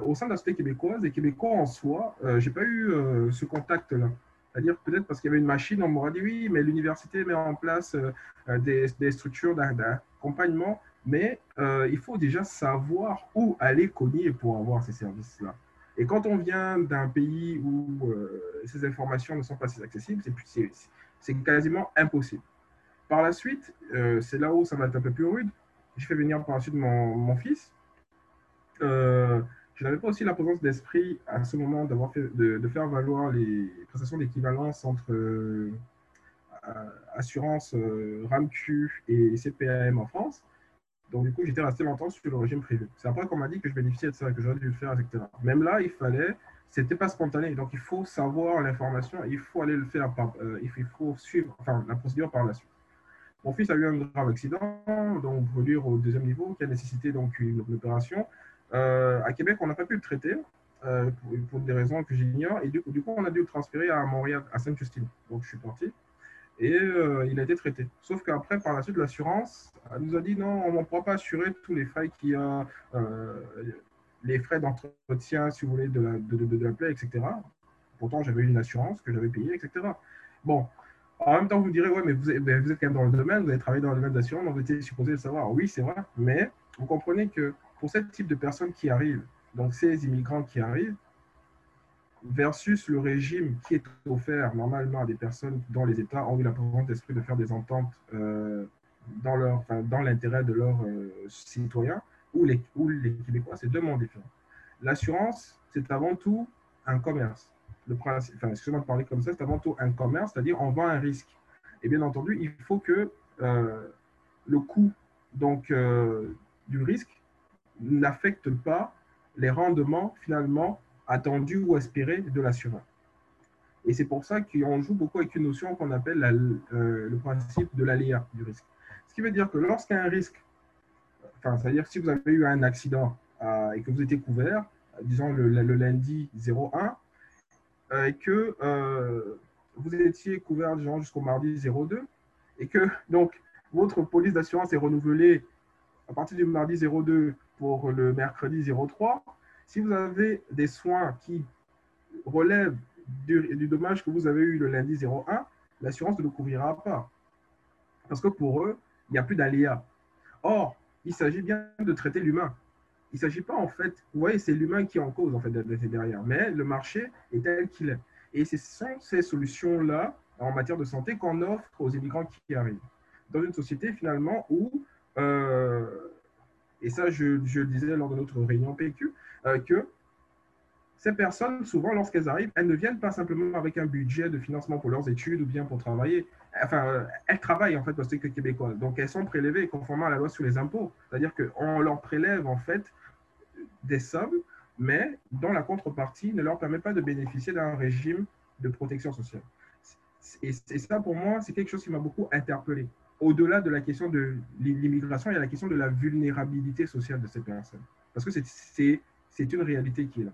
au sein de la société québécoise, et québécois en soi, j'ai pas eu ce contact-là. C'est-à-dire peut-être parce qu'il y avait une machine, on m'aurait dit oui, mais l'université met en place euh, euh, des, structures d'a- d'accompagnement, mais euh, il faut déjà savoir où aller cogner pour avoir ces services-là. Et quand on vient d'un pays où ces informations ne sont pas si accessibles, c'est quasiment impossible. Par la suite, c'est là où ça va être un peu plus rude. J'ai fait venir par la suite mon, fils. Je n'avais pas aussi la présence d'esprit à ce moment de, faire valoir les prestations d'équivalence entre euh, euh, assurance euh, RAMQ et CPAM en France. Donc, du coup, j'étais resté longtemps sur le régime privé. C'est après qu'on m'a dit que je bénéficiais de ça, que j'aurais dû le faire, etc. Même là, il fallait, c'était pas spontané. Donc, il faut savoir l'information, il faut aller le faire, il, faut, suivre la procédure par la suite. Mon fils a eu un grave accident, donc brûlure au deuxième niveau, qui a nécessité donc une opération. Euh, à Québec, on n'a pas pu le traiter euh, pour, des raisons que j'ignore. Et du coup, on a dû le transférer à Montréal, à Sainte-Justine. Donc, je suis parti. Et euh, il a été traité. Sauf qu'après, par la suite, l'assurance nous a dit non, on ne pourra pas assurer tous les frais qu'il y a, euh, les frais d'entretien, si vous voulez, de la, plaie, etc. Pourtant, j'avais une assurance que j'avais payée, etc. Bon, en même temps, vous me direz, ouais, mais vous êtes, vous êtes quand même dans le domaine, vous avez travaillé dans le domaine d'assurance, donc vous étiez supposé le savoir. Oui, c'est vrai, mais vous comprenez que pour ce type de personnes qui arrivent, donc ces immigrants qui arrivent, versus le régime qui est offert normalement à des personnes dont les États ont eu la présence d'esprit de faire des ententes euh, dans, leur, dans l'intérêt de leurs euh, citoyens, ou les, ou les Québécois, c'est deux mondes différents. L'assurance, c'est avant tout un commerce. Le principe, enfin, excusez-moi de parler comme ça, c'est avant tout un commerce, c'est-à-dire on vend un risque. Et bien entendu, il faut que euh, le coût donc, du risque n'affecte pas les rendements finalement attendus ou espérés de l'assureur. Et c'est pour ça qu'on joue beaucoup avec une notion qu'on appelle euh, le principe de l'aléa du risque. Ce qui veut dire que lorsqu'il y a un risque, enfin, c'est-à-dire si vous avez eu un accident euh, et que vous étiez couvert, disons le, lundi 01, euh, et que vous étiez couvert jusqu'au mardi 02, et que donc votre police d'assurance est renouvelée à partir du mardi 02 pour le mercredi 03, si vous avez des soins qui relèvent du, dommage que vous avez eu le lundi 01, l'assurance ne le couvrira pas. Parce que pour eux, il n'y a plus d'aléa. Or, il s'agit bien de traiter l'humain. Il ne s'agit pas en fait, vous voyez, c'est l'humain qui est en cause en fait derrière, mais le marché est tel qu'il est. Et ce sont ces solutions-là en matière de santé qu'on offre aux immigrants qui arrivent. Dans une société finalement où, euh, et ça je, le disais lors de notre réunion PQ, euh, que ces personnes, souvent lorsqu'elles arrivent, elles ne viennent pas simplement avec un budget de financement pour leurs études ou bien pour travailler. Enfin, euh, elles travaillent en fait parce que québécoises. Donc elles sont prélevées conformément à la loi sur les impôts. C'est-à-dire qu'on leur prélève en fait des sommes, mais dont la contrepartie ne leur permet pas de bénéficier d'un régime de protection sociale. Et ça, pour moi, c'est quelque chose qui m'a beaucoup interpellé. Au-delà de la question de l'immigration, il y a la question de la vulnérabilité sociale de ces personnes. Parce que c'est une réalité qui est là.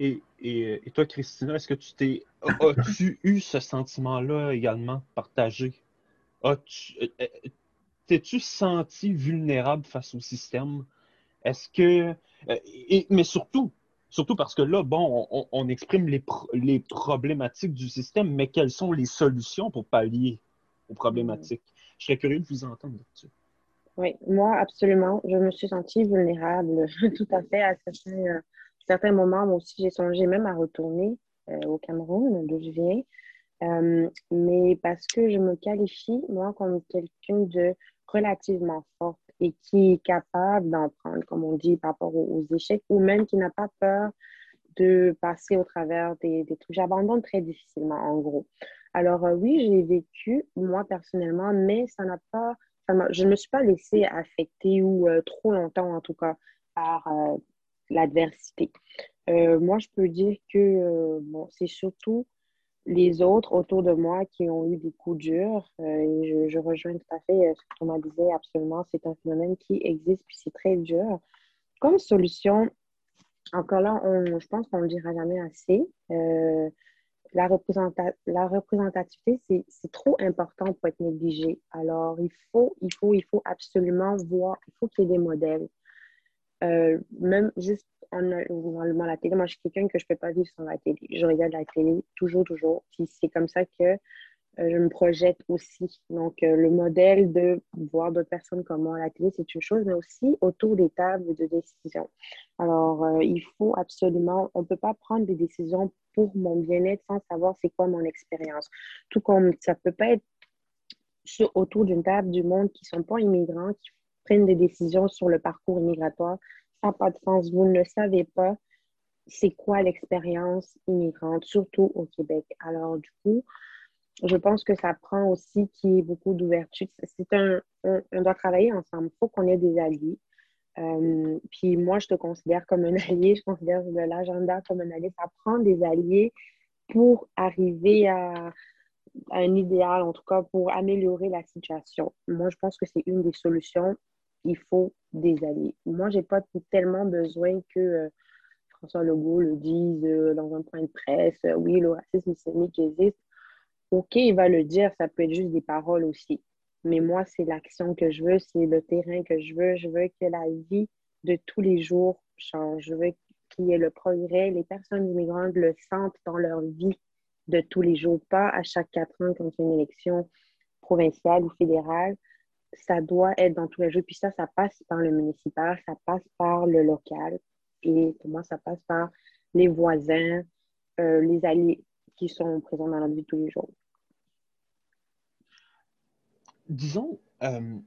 Et, et, et toi, Christina, est-ce que tu t'es. As-tu eu ce sentiment-là également partagé? As-tu. T'es-tu senti vulnérable face au système? Est-ce que. Et, mais surtout, surtout parce que là, bon, on, on exprime les, pro les problématiques du système, mais quelles sont les solutions pour pallier aux problématiques? Je serais curieux de vous entendre là-dessus. Oui, moi, absolument. Je me suis sentie vulnérable tout à fait à certains, certains moments. Moi aussi, j'ai songé même à retourner euh, au Cameroun, d'où je viens. Euh, mais parce que je me qualifie, moi, comme quelqu'un de relativement forte et qui est capable d'en prendre, comme on dit, par rapport aux, aux échecs, ou même qui n'a pas peur de passer au travers des, des trucs. J'abandonne très difficilement, en gros. Alors, euh, oui, j'ai vécu, moi, personnellement, mais ça n'a pas je ne me suis pas laissée affecter ou trop longtemps en tout cas par l'adversité. moi, je peux dire que bon, c'est surtout les autres autour de moi qui ont eu des coups durs. je, rejoins tout à fait ce que Thomas disait, absolument, c'est un phénomène qui existe, puis c'est très dur. Comme solution, encore là, je pense qu'on ne le dira jamais assez. La, la représentativité, c'est trop important pour être négligé. Alors, il faut, il faut, il faut absolument voir, il faut qu'il y ait des modèles. Euh, même juste en, en, la télé, moi, je suis quelqu'un que je ne peux pas vivre sans la télé. Je regarde la télé toujours, toujours. C'est comme ça que je me projette aussi. Donc, euh, le modèle de voir d'autres personnes comme moi à la télé, c'est une chose, mais aussi autour des tables de décision. Alors, euh, il faut absolument, on ne peut pas prendre des décisions pour mon bien-être sans savoir c'est quoi mon expérience. Tout comme ça ne peut pas être sur, autour d'une table du monde qui ne sont pas immigrants, qui prennent des décisions sur le parcours immigratoire. Ça n'a pas de sens. Vous ne savez pas c'est quoi l'expérience immigrante, surtout au Québec. Alors, du coup, je pense que ça prend aussi qu'il y ait beaucoup d'ouverture. C'est un, on, doit travailler ensemble. Il faut qu'on ait des alliés. Euh, puis moi, je te considère comme un allié, je considère l'agenda comme un allié. Ça prend des alliés pour arriver à, un idéal, en tout cas pour améliorer la situation. Moi, je pense que c'est une des solutions. Il faut des alliés. Moi, je n'ai pas tellement besoin que euh, François Legault le dise euh, dans un point de presse. oui, le racisme systémique existe. OK, il va le dire, ça peut être juste des paroles aussi. Mais moi, c'est l'action que je veux, c'est le terrain que je veux. Je veux que la vie de tous les jours change. Je veux qu'il y ait le progrès. Les personnes immigrantes le sentent dans leur vie de tous les jours, pas à chaque quatre ans quand il y a une élection provinciale ou fédérale. Ça doit être dans tous les jours. Puis ça, ça passe par le municipal, ça passe par le local. Et pour moi, ça passe par les voisins, euh, les alliés qui sont présents dans la vie de tous les jours disons, euh,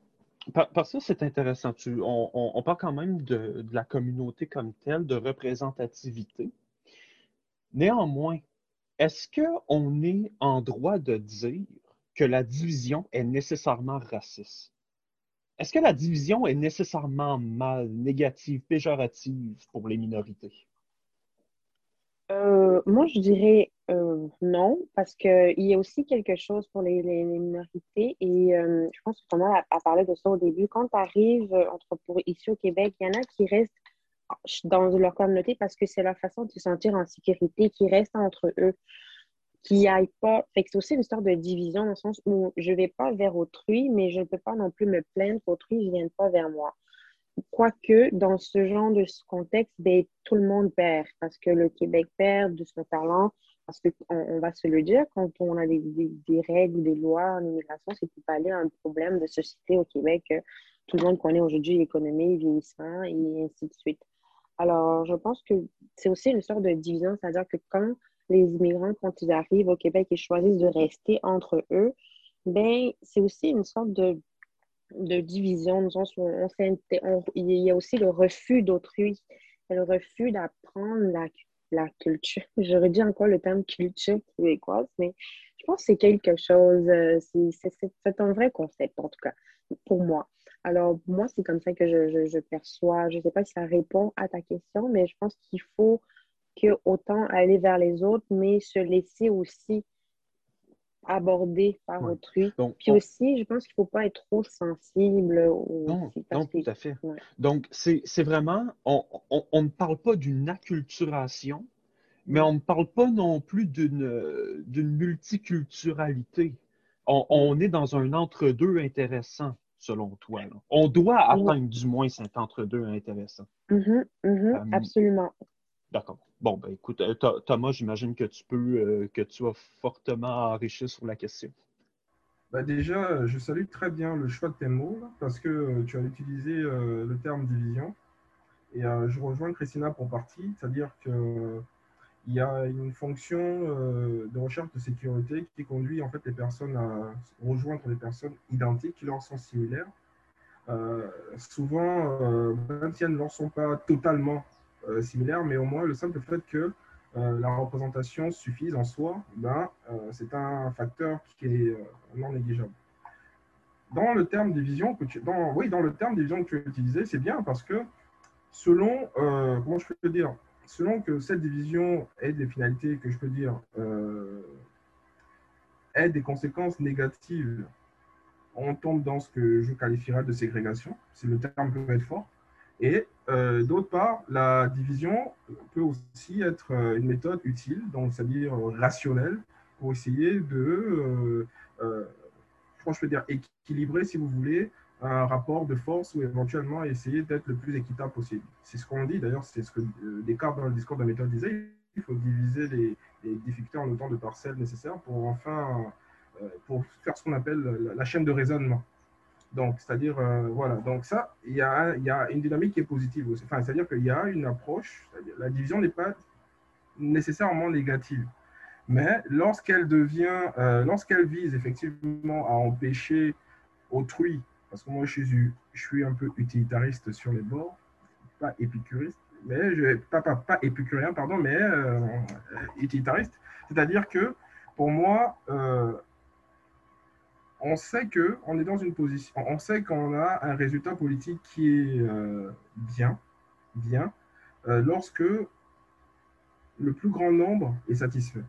parce que c'est intéressant. On, parle quand même de, la communauté comme telle, de représentativité. Néanmoins, est-ce qu'on est en droit de dire que la division est nécessairement raciste? Est-ce que la division est nécessairement mal, négative, péjorative pour les minorités? Euh, moi, je dirais euh, non, parce qu'il y a aussi quelque chose pour les, minorités et euh, je pense Thomas a, parlé de ça au début. Quand tu arrives entre, pour, ici au Québec, il y en a qui restent dans leur communauté parce que c'est leur façon de se sentir en sécurité, qui restent entre eux, qui aillent pas. C'est aussi une sorte de division dans le sens où je ne vais pas vers autrui, mais je ne peux pas non plus me plaindre qu'autrui ne vienne pas vers moi. Quoique, dans ce genre de contexte, ben, tout le monde perd parce que le Québec perd de son talent. Parce qu'on on va se le dire, quand on a des, des, règles des lois en immigration, c'est pour pallier à un problème de société au Québec. Tout le monde connaît aujourd'hui l'économie, vieillissement et ainsi de suite. Alors, je pense que c'est aussi une sorte de division, c'est-à-dire que quand les immigrants, quand ils arrivent au Québec et choisissent de rester entre eux, ben, c'est aussi une sorte de de division, dans le sens où on, il y a aussi le refus d'autrui, le refus d'apprendre la, la, culture. Je redis encore le terme culture québécoise, mais je pense que c'est quelque chose, euh, c'est un vrai concept en tout cas, pour moi. Alors, moi, c'est comme ça que je, je, perçois. Je ne sais pas si ça répond à ta question, mais je pense qu'il faut que autant aller vers les autres, mais se laisser aussi abordé par autrui. Puis aussi, je pense qu'il ne faut pas être trop sensible. non, non tout à fait. Donc, c'est vraiment, on, on, ne parle pas d'une acculturation, mais on ne parle pas non plus d'une multiculturalité. On, on, est dans un entre-deux intéressant, selon toi. On doit atteindre du moins cet entre-deux intéressant. Mm-hmm, mm-hmm, absolument. D'accord. Bon, ben écoute, euh, Thomas, j'imagine que tu peux, euh, que tu as fortement enrichi sur la question. Bah déjà, je salue très bien le choix de tes mots parce que euh, tu as utilisé le terme division. Et je rejoins Christina pour partie, c'est-à-dire qu'il y a une fonction de recherche de sécurité qui conduit en fait les personnes à rejoindre des personnes identiques qui leur sont similaires. souvent, même si elles ne leur sont pas totalement euh, similaire, mais au moins le simple fait que euh, la représentation suffise en soi, ben, euh, c'est un facteur qui est non négligeable. dans le terme division que tu, dans, oui, dans le terme division que tu as utilisé, c'est bien parce que selon, comment je peux dire, selon que cette division ait des finalités que je peux dire, ait des conséquences négatives, on tombe dans ce que je qualifierais de ségrégation, si le terme peut être fort. Et euh, d'autre part, la division peut aussi être euh, une méthode utile, donc c'est-à-dire rationnelle, pour essayer de, euh, je peux dire, équilibrer, si vous voulez, un rapport de force ou éventuellement essayer d'être le plus équitable possible. C'est ce qu'on dit, d'ailleurs, c'est ce que Descartes dans le discours de la méthode disait, il faut diviser les, les difficultés en autant de parcelles nécessaires pour enfin, pour faire ce qu'on appelle la chaîne de raisonnement. Donc, c'est-à-dire, euh, voilà, donc ça, il y, a, y a une dynamique qui est positive aussi. Enfin, c'est-à-dire qu'il y a une approche, la division n'est pas nécessairement négative. Mais lorsqu'elle devient, euh, lorsqu'elle vise effectivement à empêcher autrui, parce que moi je suis, je suis un peu utilitariste sur les bords, pas épicuriste, mais je, pas, pas, pas épicurien, pardon, mais euh, utilitariste. C'est-à-dire que pour moi, on sait qu'on a un résultat politique qui est euh, bien, bien, euh, lorsque le plus grand nombre est satisfait.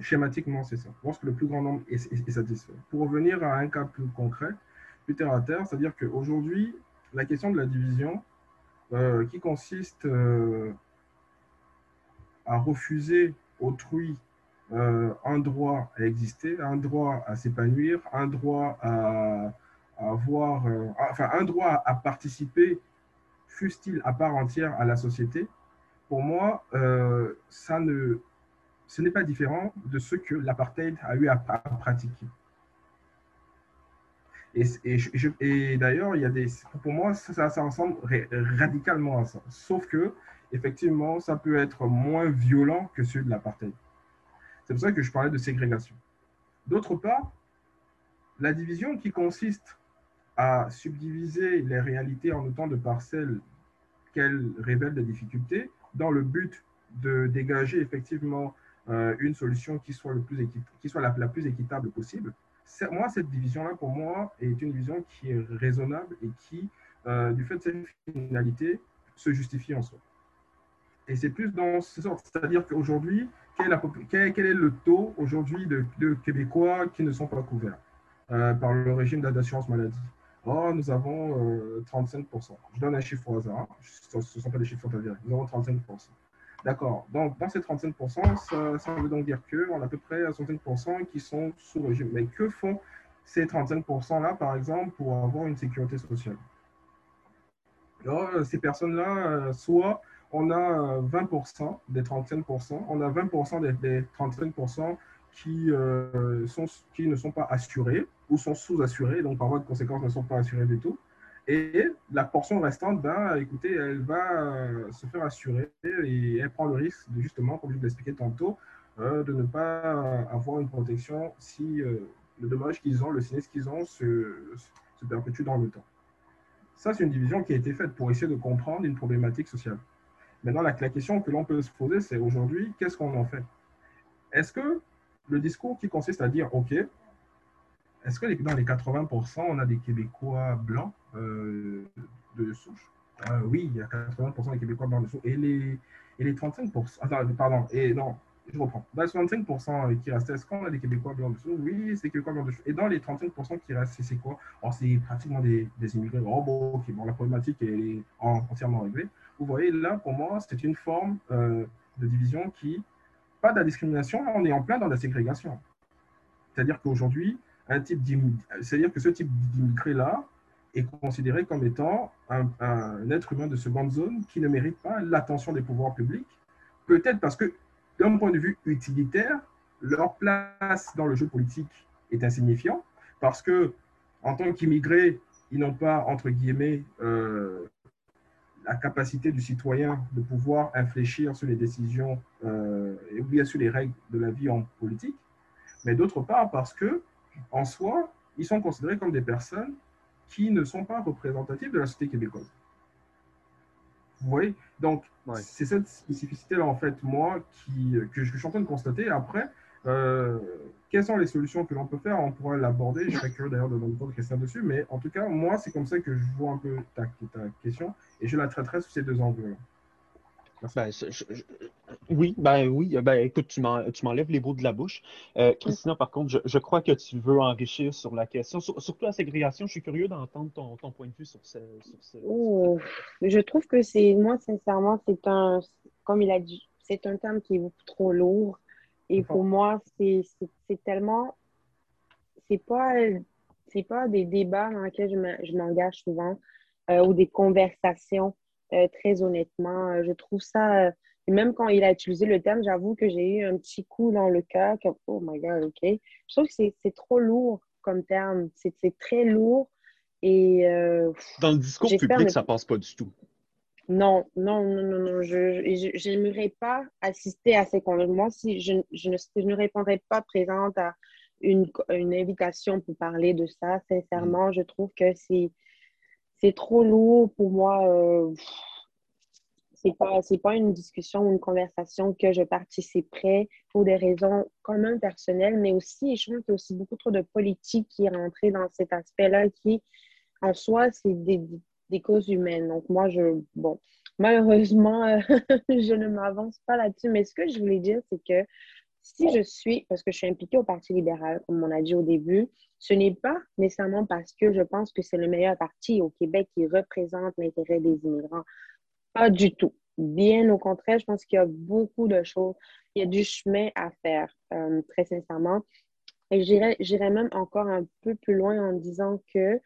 Schématiquement, c'est ça. Lorsque le plus grand nombre est, satisfait. Pour revenir à un cas plus concret, plus terre à terre, c'est-à-dire qu'aujourd'hui, la question de la division, euh, qui consiste à refuser autrui euh, un droit à exister, un droit à s'épanouir, un droit à, avoir, euh, enfin un droit à participer, fût-il à part entière à la société, pour moi, euh, ça ne, ce n'est pas différent de ce que l'apartheid a eu à, pratiquer. Et, d'ailleurs, il y a des, pour moi, ça, ça ressemble radicalement à ça. Sauf que, effectivement, ça peut être moins violent que celui de l'apartheid. C'est pour ça que je parlais de ségrégation. D'autre part, la division qui consiste à subdiviser les réalités en autant de parcelles qu'elles révèlent des difficultés, dans le but de dégager effectivement euh, une solution qui soit, le plus qui soit la, plus équitable possible. Moi, cette division-là, pour moi, est une vision qui est raisonnable et qui, euh, du fait de cette finalité, se justifie en soi. Et c'est plus dans ce sens, c'est-à-dire qu'aujourd'hui, quel, est le taux aujourd'hui de, Québécois qui ne sont pas couverts euh, par le régime d'assurance maladie? Oh, nous avons 35%. Euh, Je donne un chiffre au hasard, ce ne sont pas des chiffres avérés, nous avons 35%. D'accord. Donc, dans ces 35%, ça, veut donc dire qu'on a à peu près 65% qui sont sous régime. Mais que font ces 35%-là, par exemple, pour avoir une sécurité sociale? Alors, Ces personnes-là, euh, soit on a 20% euh, des 35%, on a 20% des, 35% qui, euh, qui ne sont pas assurés ou sont sous-assurés, donc par voie de conséquence ne sont pas assurés du tout. Et la portion restante, ben, écoutez, elle va euh, se faire assurer et elle prend le risque, de, justement, comme je vous l'expliquais tantôt, de ne pas avoir une protection si le dommage qu'ils ont, le sinistre qu'ils ont se, se perpétue dans le temps. Ça, c'est une division qui a été faite pour essayer de comprendre une problématique sociale. Maintenant, la, question que l'on peut se poser, c'est aujourd'hui, qu'est-ce qu'on en fait? Est-ce que le discours qui consiste à dire, OK, est-ce que dans les 80%, on a des Québécois blancs euh, de souche? Euh, Oui, il y a 80% des Québécois blancs de souche. Et les, et les 35%, attends, pardon, et non, je reprends. Dans les 65% qui restent, est-ce qu'on a des Québécois blancs de souche? Oui, c'est Québécois blancs de souche. Et dans les 35% qui restent, c'est quoi? Oh, C'est pratiquement des, des, immigrés. Oh, bon, ok, bon, la problématique est entièrement réglée. Vous voyez, là, pour moi, c'est une forme euh, de division qui, pas de la discrimination, on est en plein dans la ségrégation. C'est-à-dire qu'aujourd'hui, un type c'est-à-dire que ce type d'immigré-là est considéré comme étant un, être humain de seconde zone qui ne mérite pas l'attention des pouvoirs publics, peut-être parce que, d'un point de vue utilitaire, leur place dans le jeu politique est insignifiante, parce que, en tant qu'immigrés, ils n'ont pas, entre guillemets, euh, la capacité du citoyen de pouvoir infléchir sur les décisions euh, et bien sur les règles de la vie en politique, mais d'autre part parce que, en soi, ils sont considérés comme des personnes qui ne sont pas représentatives de la société québécoise. Vous voyez? Donc, c'est cette spécificité-là, en fait, moi, qui, que je suis en train de constater. Après, Euh, quelles sont les solutions que l'on peut faire? On pourrait l'aborder. Je serais curieux d'ailleurs de votre question dessus. Mais en tout cas, moi, c'est comme ça que je vois un peu ta, ta question et je la traiterai sous ces deux angles. Ben, oui, ben oui. Ben, écoute, tu m'enlèves les mots de la bouche. Euh, Christina, par contre, je, crois que tu veux enrichir sur la question. surtout la ségrégation, je suis curieux d'entendre ton, point de vue sur ce. Sur je trouve que c'est, moi, sincèrement, c'est un, comme il a dit, c'est un terme qui est beaucoup trop lourd. Et pour moi, c'est tellement. C'est pas, pas des débats dans lesquels je m'engage souvent euh, ou des conversations euh, très honnêtement. Euh, je trouve ça, euh, même quand il a utilisé le terme, j'avoue que j'ai eu un petit coup dans le cœur, que, oh my God, OK. Je trouve que c'est trop lourd comme terme. C'est très lourd. Et, dans le discours public, ça passe pas du tout. Non, non, non, non, non. Je n'aimerais pas assister à ces. Moi, si je, je, ne, je ne répondrais pas présente à une, une, invitation pour parler de ça, sincèrement, je trouve que c'est c'est trop lourd pour moi. Euh, c'est pas, pas une discussion ou une conversation que je participerai pour des raisons quand même personnelles, mais aussi, je trouve qu'il y a aussi beaucoup trop de politique qui est rentrée dans cet aspect-là qui, en soi, c'est des, des, causes humaines. Donc, moi, je, bon, malheureusement, je ne m'avance pas là-dessus, mais ce que je voulais dire, c'est que si je suis, parce que je suis impliquée au Parti libéral, comme on a dit au début, ce n'est pas nécessairement parce que je pense que c'est le meilleur parti au Québec qui représente l'intérêt des immigrants. Pas du tout. Bien au contraire, je pense qu'il y a beaucoup de choses, il y a du chemin à faire, euh, très sincèrement. Et j'irais même encore un peu plus loin en disant que,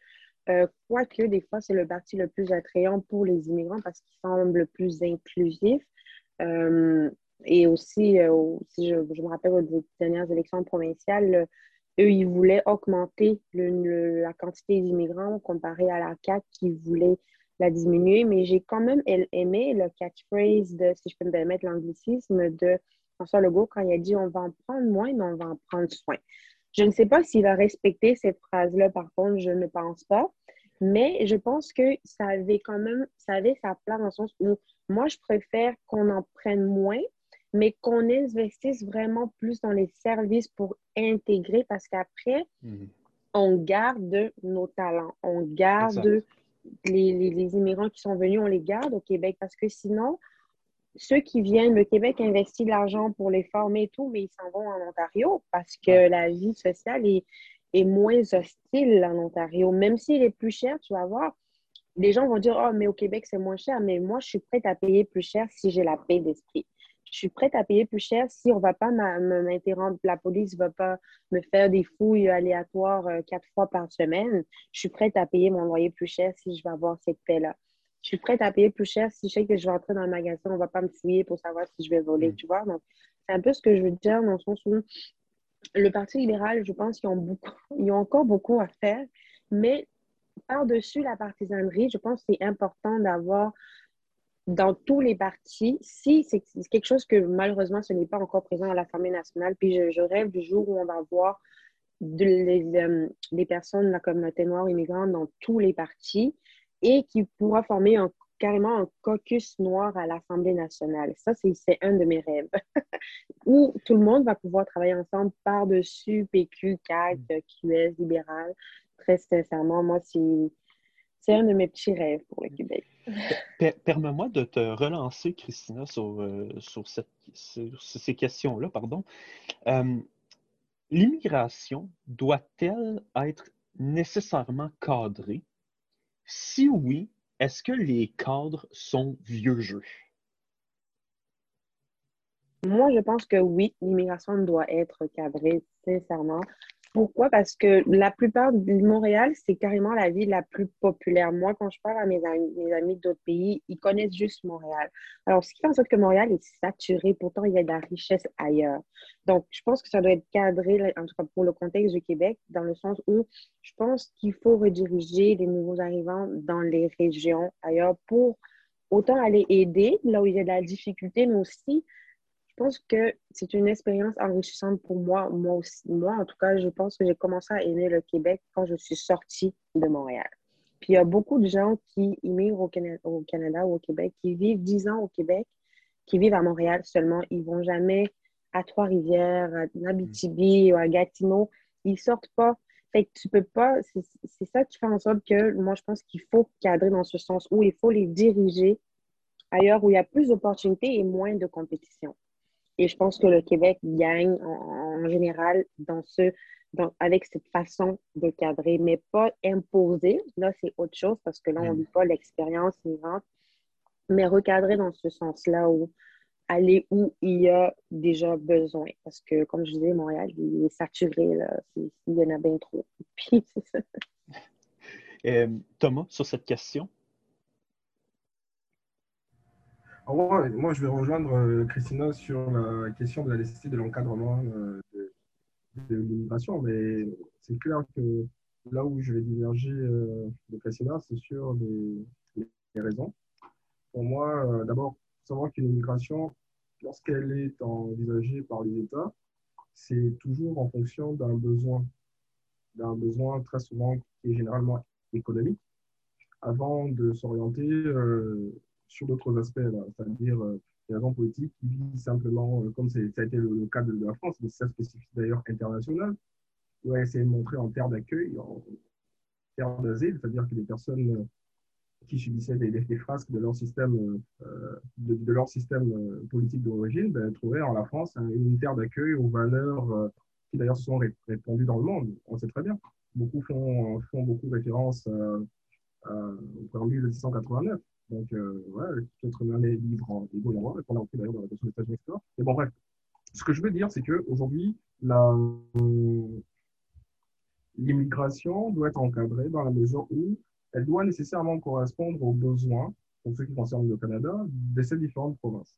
euh, quoique des fois, c'est le parti le plus attrayant pour les immigrants parce qu'il semble le plus inclusif. Euh, et aussi, euh, si je, me rappelle des dernières élections provinciales, eux, ils voulaient augmenter la quantité d'immigrants comparé à la CAQ qui voulait la diminuer. Mais j'ai quand même aimé le catchphrase de, si je peux me permettre l'anglicisme, de François Legault quand il a dit on va en prendre moins, mais on va en prendre soin. Je ne sais pas s'il va respecter cette phrase-là, par contre, je ne pense pas. Mais je pense que ça avait quand même, ça avait sa place dans le sens où moi, je préfère qu'on en prenne moins, mais qu'on investisse vraiment plus dans les services pour intégrer parce qu'après, mhm. on garde nos talents, on garde les, les, immigrants qui sont venus, on les garde au Québec parce que sinon, ceux qui viennent, le Québec investit de l'argent pour les former et tout, mais ils s'en vont en Ontario parce que la vie sociale est, est moins hostile en Ontario. Même s'il est plus cher, tu vas voir, les gens vont dire, oh, mais au Québec, c'est moins cher, mais moi, je suis prête à payer plus cher si j'ai la paix d'esprit je suis prête à payer plus cher si on ne va pas m'interrompre, la police ne va pas me faire des fouilles aléatoires euh, quatre fois par semaine. Je suis prête à payer mon loyer plus cher si je vais avoir cette paix-là. Je suis prête à payer plus cher si je sais que je vais entrer dans le magasin, on ne va pas me fouiller pour savoir si je vais voler, mm. tu vois. Donc, c'est un peu ce que je veux dire dans le sens où le Parti libéral, je pense qu'ils ont, beaucoup, ils ont encore beaucoup à faire, mais par-dessus la partisanerie, je pense que c'est important d'avoir dans tous les partis, si c'est quelque chose que malheureusement ce n'est pas encore présent à l'Assemblée nationale, puis je, rêve du jour où on va voir les, euh, les, personnes de la communauté noire immigrante dans tous les partis et qui pourra former un, carrément un caucus noir à l'Assemblée nationale. Ça, c'est un de mes rêves. où tout le monde va pouvoir travailler ensemble par-dessus PQ, CAC, QS, libéral. Très sincèrement, moi, c'est un de mes petits rêves pour le Québec. Permets-moi de te relancer, Christina, sur, euh, ces questions-là. pardon. Euh, l'immigration doit-elle être nécessairement cadrée? Si oui, est-ce que les cadres sont vieux jeux? Moi, je pense que oui, l'immigration doit être cadrée, sincèrement. Pourquoi? Parce que la plupart de Montréal, c'est carrément la ville la plus populaire. Moi, quand je parle à mes amis, d'autres pays, ils connaissent juste Montréal. Alors, ce qui fait en sorte que Montréal est saturé, pourtant, il y a de la richesse ailleurs. Donc, je pense que ça doit être cadré, en tout cas pour le contexte du Québec, dans le sens où je pense qu'il faut rediriger les nouveaux arrivants dans les régions ailleurs pour autant aller aider là où il y a de la difficulté, mais aussi pense que c'est une expérience enrichissante pour moi. Moi aussi, moi, en tout cas, je pense que j'ai commencé à aimer le Québec quand je suis sortie de Montréal. Puis il y a beaucoup de gens qui immigrent au Canada, au Canada ou au Québec, qui vivent 10 ans au Québec, qui vivent à Montréal seulement. Ils vont jamais à Trois-Rivières, à Abitibi ou à Gatineau, ils sortent pas. Fait que tu peux pas, c'est ça qui fait en sorte que moi, je pense qu'il faut cadrer dans ce sens où il faut les diriger ailleurs où il y a plus d'opportunités et moins de compétition. Et je pense que le Québec gagne en, général dans ce, dans, avec cette façon de cadrer, mais pas imposer. Là, c'est autre chose parce que là, on ne mm. vit pas l'expérience vivante, mais recadrer dans ce sens-là où aller où il y a déjà besoin. Parce que, comme je disais, Montréal, il est saturé, là. Il y en a bien trop. Puis, c'est ça. Euh, Thomas, sur cette question? Moi, je vais rejoindre euh, Christina sur la question de la nécessité de l'encadrement euh, de, l'immigration, mais c'est clair que là où je vais diverger de Christina, c'est sur les, raisons. Pour moi, d'abord, savoir qu'une immigration, lorsqu'elle est envisagée par les États, c'est toujours en fonction d'un besoin, d'un besoin très souvent qui est généralement économique, avant de s'orienter euh, sur d'autres aspects, c'est-à-dire euh, des raisons politiques qui visent simplement, euh, comme ça a été le, cas de, la France, mais c'est spécifique d'ailleurs international, où elle essayer de montrer en termes d'accueil, en termes d'asile, c'est-à-dire que les personnes qui subissaient des, des, frasques de leur système, euh, de, leur système euh, politique d'origine, ben, trouvaient en la France une terre d'accueil aux valeurs euh, qui d'ailleurs sont répandues dans le monde. On sait très bien. Beaucoup font, font beaucoup référence au préambule de 1689. Donc, ouais, tout être humain est libre en égaux et qu'on a d'ailleurs dans la question des États-Unis, Mais bon, bref. Ce que je veux dire, c'est qu'aujourd'hui, l'immigration doit être encadrée dans la mesure où elle doit nécessairement correspondre aux besoins, pour ce qui concerne le Canada, de ces différentes provinces.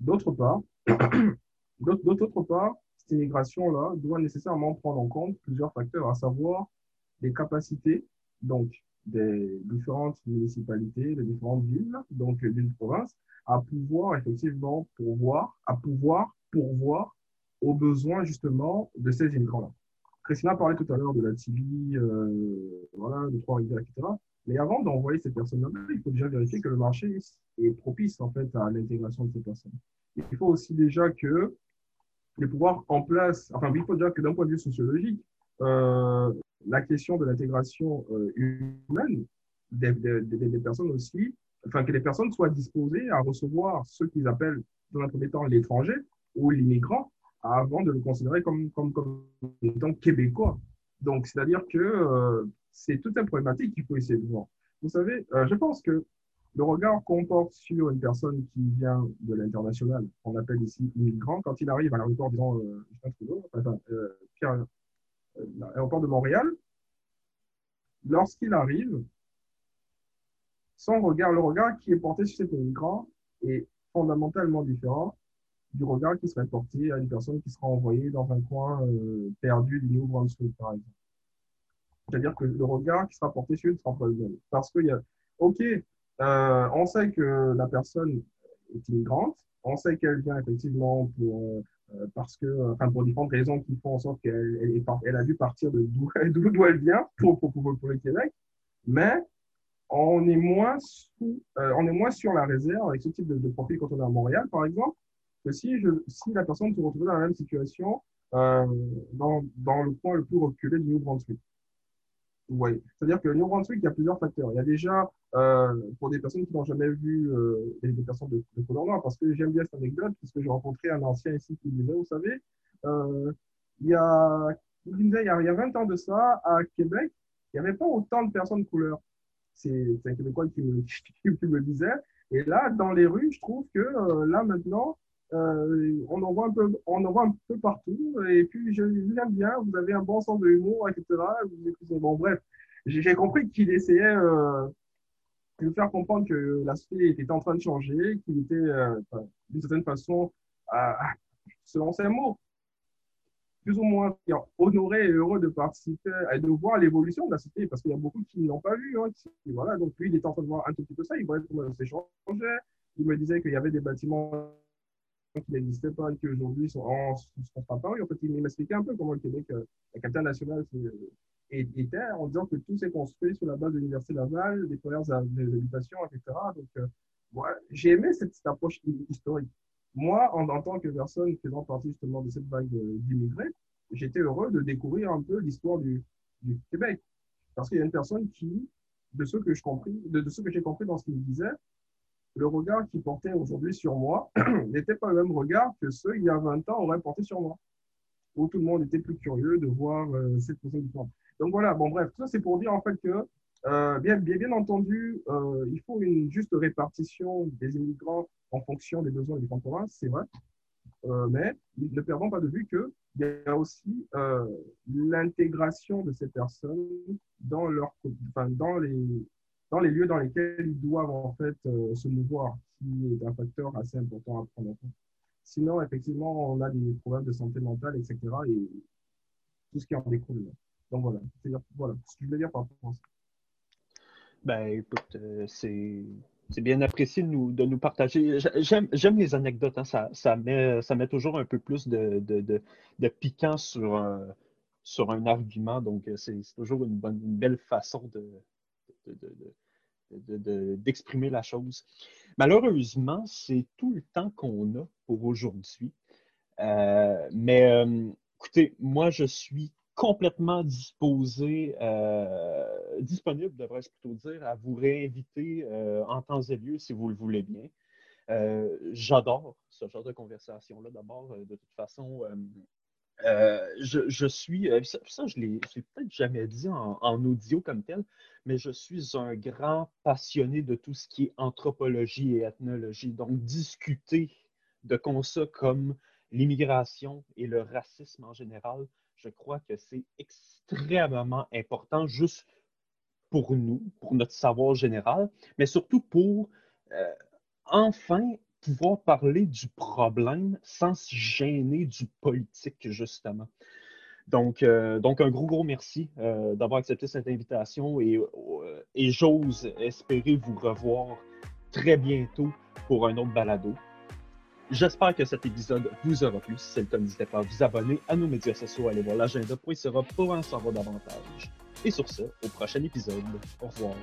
D'autre part, d'autre part, cette immigration-là doit nécessairement prendre en compte plusieurs facteurs, à savoir les capacités donc des différentes municipalités, des différentes villes, donc d'une province, à pouvoir effectivement pourvoir, à pouvoir pourvoir aux besoins justement de ces immigrants-là. Christina parlait tout à l'heure de la TV, euh, voilà, de Trois-Rivières, etc. Mais avant d'envoyer ces personnes-là, il faut déjà vérifier que le marché est propice en fait à l'intégration de ces personnes. Il faut aussi déjà que les pouvoirs en place, enfin, il faut déjà que d'un point de vue sociologique, euh, la question de l'intégration euh, humaine des, personnes aussi, enfin, que les personnes soient disposées à recevoir ce qu'ils appellent, dans un premier temps, l'étranger ou l'immigrant, avant de le considérer comme, comme, comme étant québécois. Donc, c'est-à-dire que euh, c'est toute une problématique qu'il faut essayer de voir. Vous savez, euh, je pense que le regard qu'on porte sur une personne qui vient de l'international, on appelle ici immigrant, quand il arrive à l'aéroport, disons, euh, enfin, euh, Pierre, l'aéroport de Montréal, lorsqu'il arrive, son regard, le regard qui est porté sur cet immigrant est fondamentalement différent du regard qui serait porté à une personne qui sera envoyée dans un coin euh, perdu du Nouveau-Brunswick, par exemple. C'est-à-dire que le regard qui sera porté sur le même. Parce qu'il y a, OK, euh, on sait que la personne est immigrante, on sait qu'elle vient effectivement pour, euh, parce que, enfin, pour différentes raisons qui font en sorte qu'elle elle, elle a dû partir de d'où elle vient pour, pour, pour, le Québec, mais on est, moins sous, on est moins sur la réserve avec ce type de, de profil quand on est à Montréal, par exemple, que si, je, si la personne se retrouvait dans la même situation euh, dans, dans, le point le plus reculé du New Brunswick. Oui. C'est-à-dire que le New Brunswick, il y a plusieurs facteurs. Il y a déjà, euh, pour des personnes qui n'ont jamais vu euh, des, personnes de, couleur noire, parce que j'aime bien cette anecdote, puisque j'ai rencontré un ancien ici qui disait, vous savez, euh, il, y a, il, y a, il y a 20 ans de ça, à Québec, il n'y avait pas autant de personnes de couleur. C'est un Québécois qui me, qui me disait. Et là, dans les rues, je trouve que euh, là, maintenant, euh, on, en voit un peu, on en voit un peu partout. Et puis, je l'aime bien, vous avez un bon sens de l'humour, etc. Bon, bref, j'ai compris qu'il essayait euh, de faire comprendre que la société était en train de changer, qu'il était, euh, d'une certaine façon, selon ses mots, plus ou moins honoré et heureux de participer et de voir l'évolution de la société, parce qu'il y a beaucoup qui n'ont pas vu. Hein, voilà, donc lui, il était en train de voir un tout petit peu ça, il voyait comment ça changeait. Il me disait qu'il y avait des bâtiments qui n'existaient pas et qui aujourd'hui sont en sont apparus. En fait, il m'expliquait un peu comment le Québec, euh, la capitale nationale, était en disant que tout s'est construit sur la base de l'Université Laval, des premières habitations, etc. Donc, euh, j'ai aimé cette, approche historique. moi, en, en, tant que personne faisant partie justement de cette vague d'immigrés, j'étais heureux de découvrir un peu l'histoire du, Québec. Parce qu'il y a une personne qui, de ce que je compris, de, de ce que j'ai compris dans ce qu'il disait, le regard qu'il portait aujourd'hui sur moi n'était pas le même regard que ceux il y a 20 ans auraient porté sur moi. Où tout le monde était plus curieux de voir euh, cette personne différente. Donc voilà, bon bref, tout ça c'est pour dire en fait que, euh, bien, bien, entendu, euh, il faut une juste répartition des immigrants en fonction des besoins des contemporains, c'est vrai. Mais ne perdons pas de vue qu'il y a aussi l'intégration de ces personnes dans, leur, dans, les, dans les lieux dans lesquels ils doivent en fait euh, se mouvoir, qui est un facteur assez important à prendre en compte. Sinon, effectivement, on a des problèmes de santé mentale, etc. et tout ce qui en découle. Donc voilà, c'est voilà ce que je voulais dire par rapport à ça. Ben écoute, c'est c'est bien apprécié de nous, de nous partager. J'aime les anecdotes. Hein. Ça, ça, met, ça met toujours un peu plus de, de, de, piquant sur un, sur un argument. Donc, euh, c'est toujours une, bonne, une belle façon d'exprimer la chose. Malheureusement, c'est tout le temps qu'on a pour aujourd'hui. Euh, mais euh, écoutez, moi, je suis complètement disposé, euh, disponible, devrais-je plutôt dire, à vous réinviter en temps et lieu si vous le voulez bien. J'adore ce genre de conversation-là. D'abord, de toute façon, je, suis, ça, je l'ai peut-être jamais dit en, audio comme tel, mais je suis un grand passionné de tout ce qui est anthropologie et ethnologie. Donc, discuter de concepts comme l'immigration et le racisme en général, je crois que c'est extrêmement important juste pour nous, pour notre savoir général, mais surtout pour euh, enfin pouvoir parler du problème sans se gêner du politique, justement. Donc, euh, donc un gros, gros merci euh, d'avoir accepté cette invitation et, et j'ose espérer vous revoir très bientôt pour un autre balado. J'espère que cet épisode vous aura plu. Si c'est le cas, n'hésitez pas à vous abonner à nos médias sociaux, aller voir l'agenda pour y sera pour en savoir davantage. Et sur ce, au prochain épisode. Au revoir.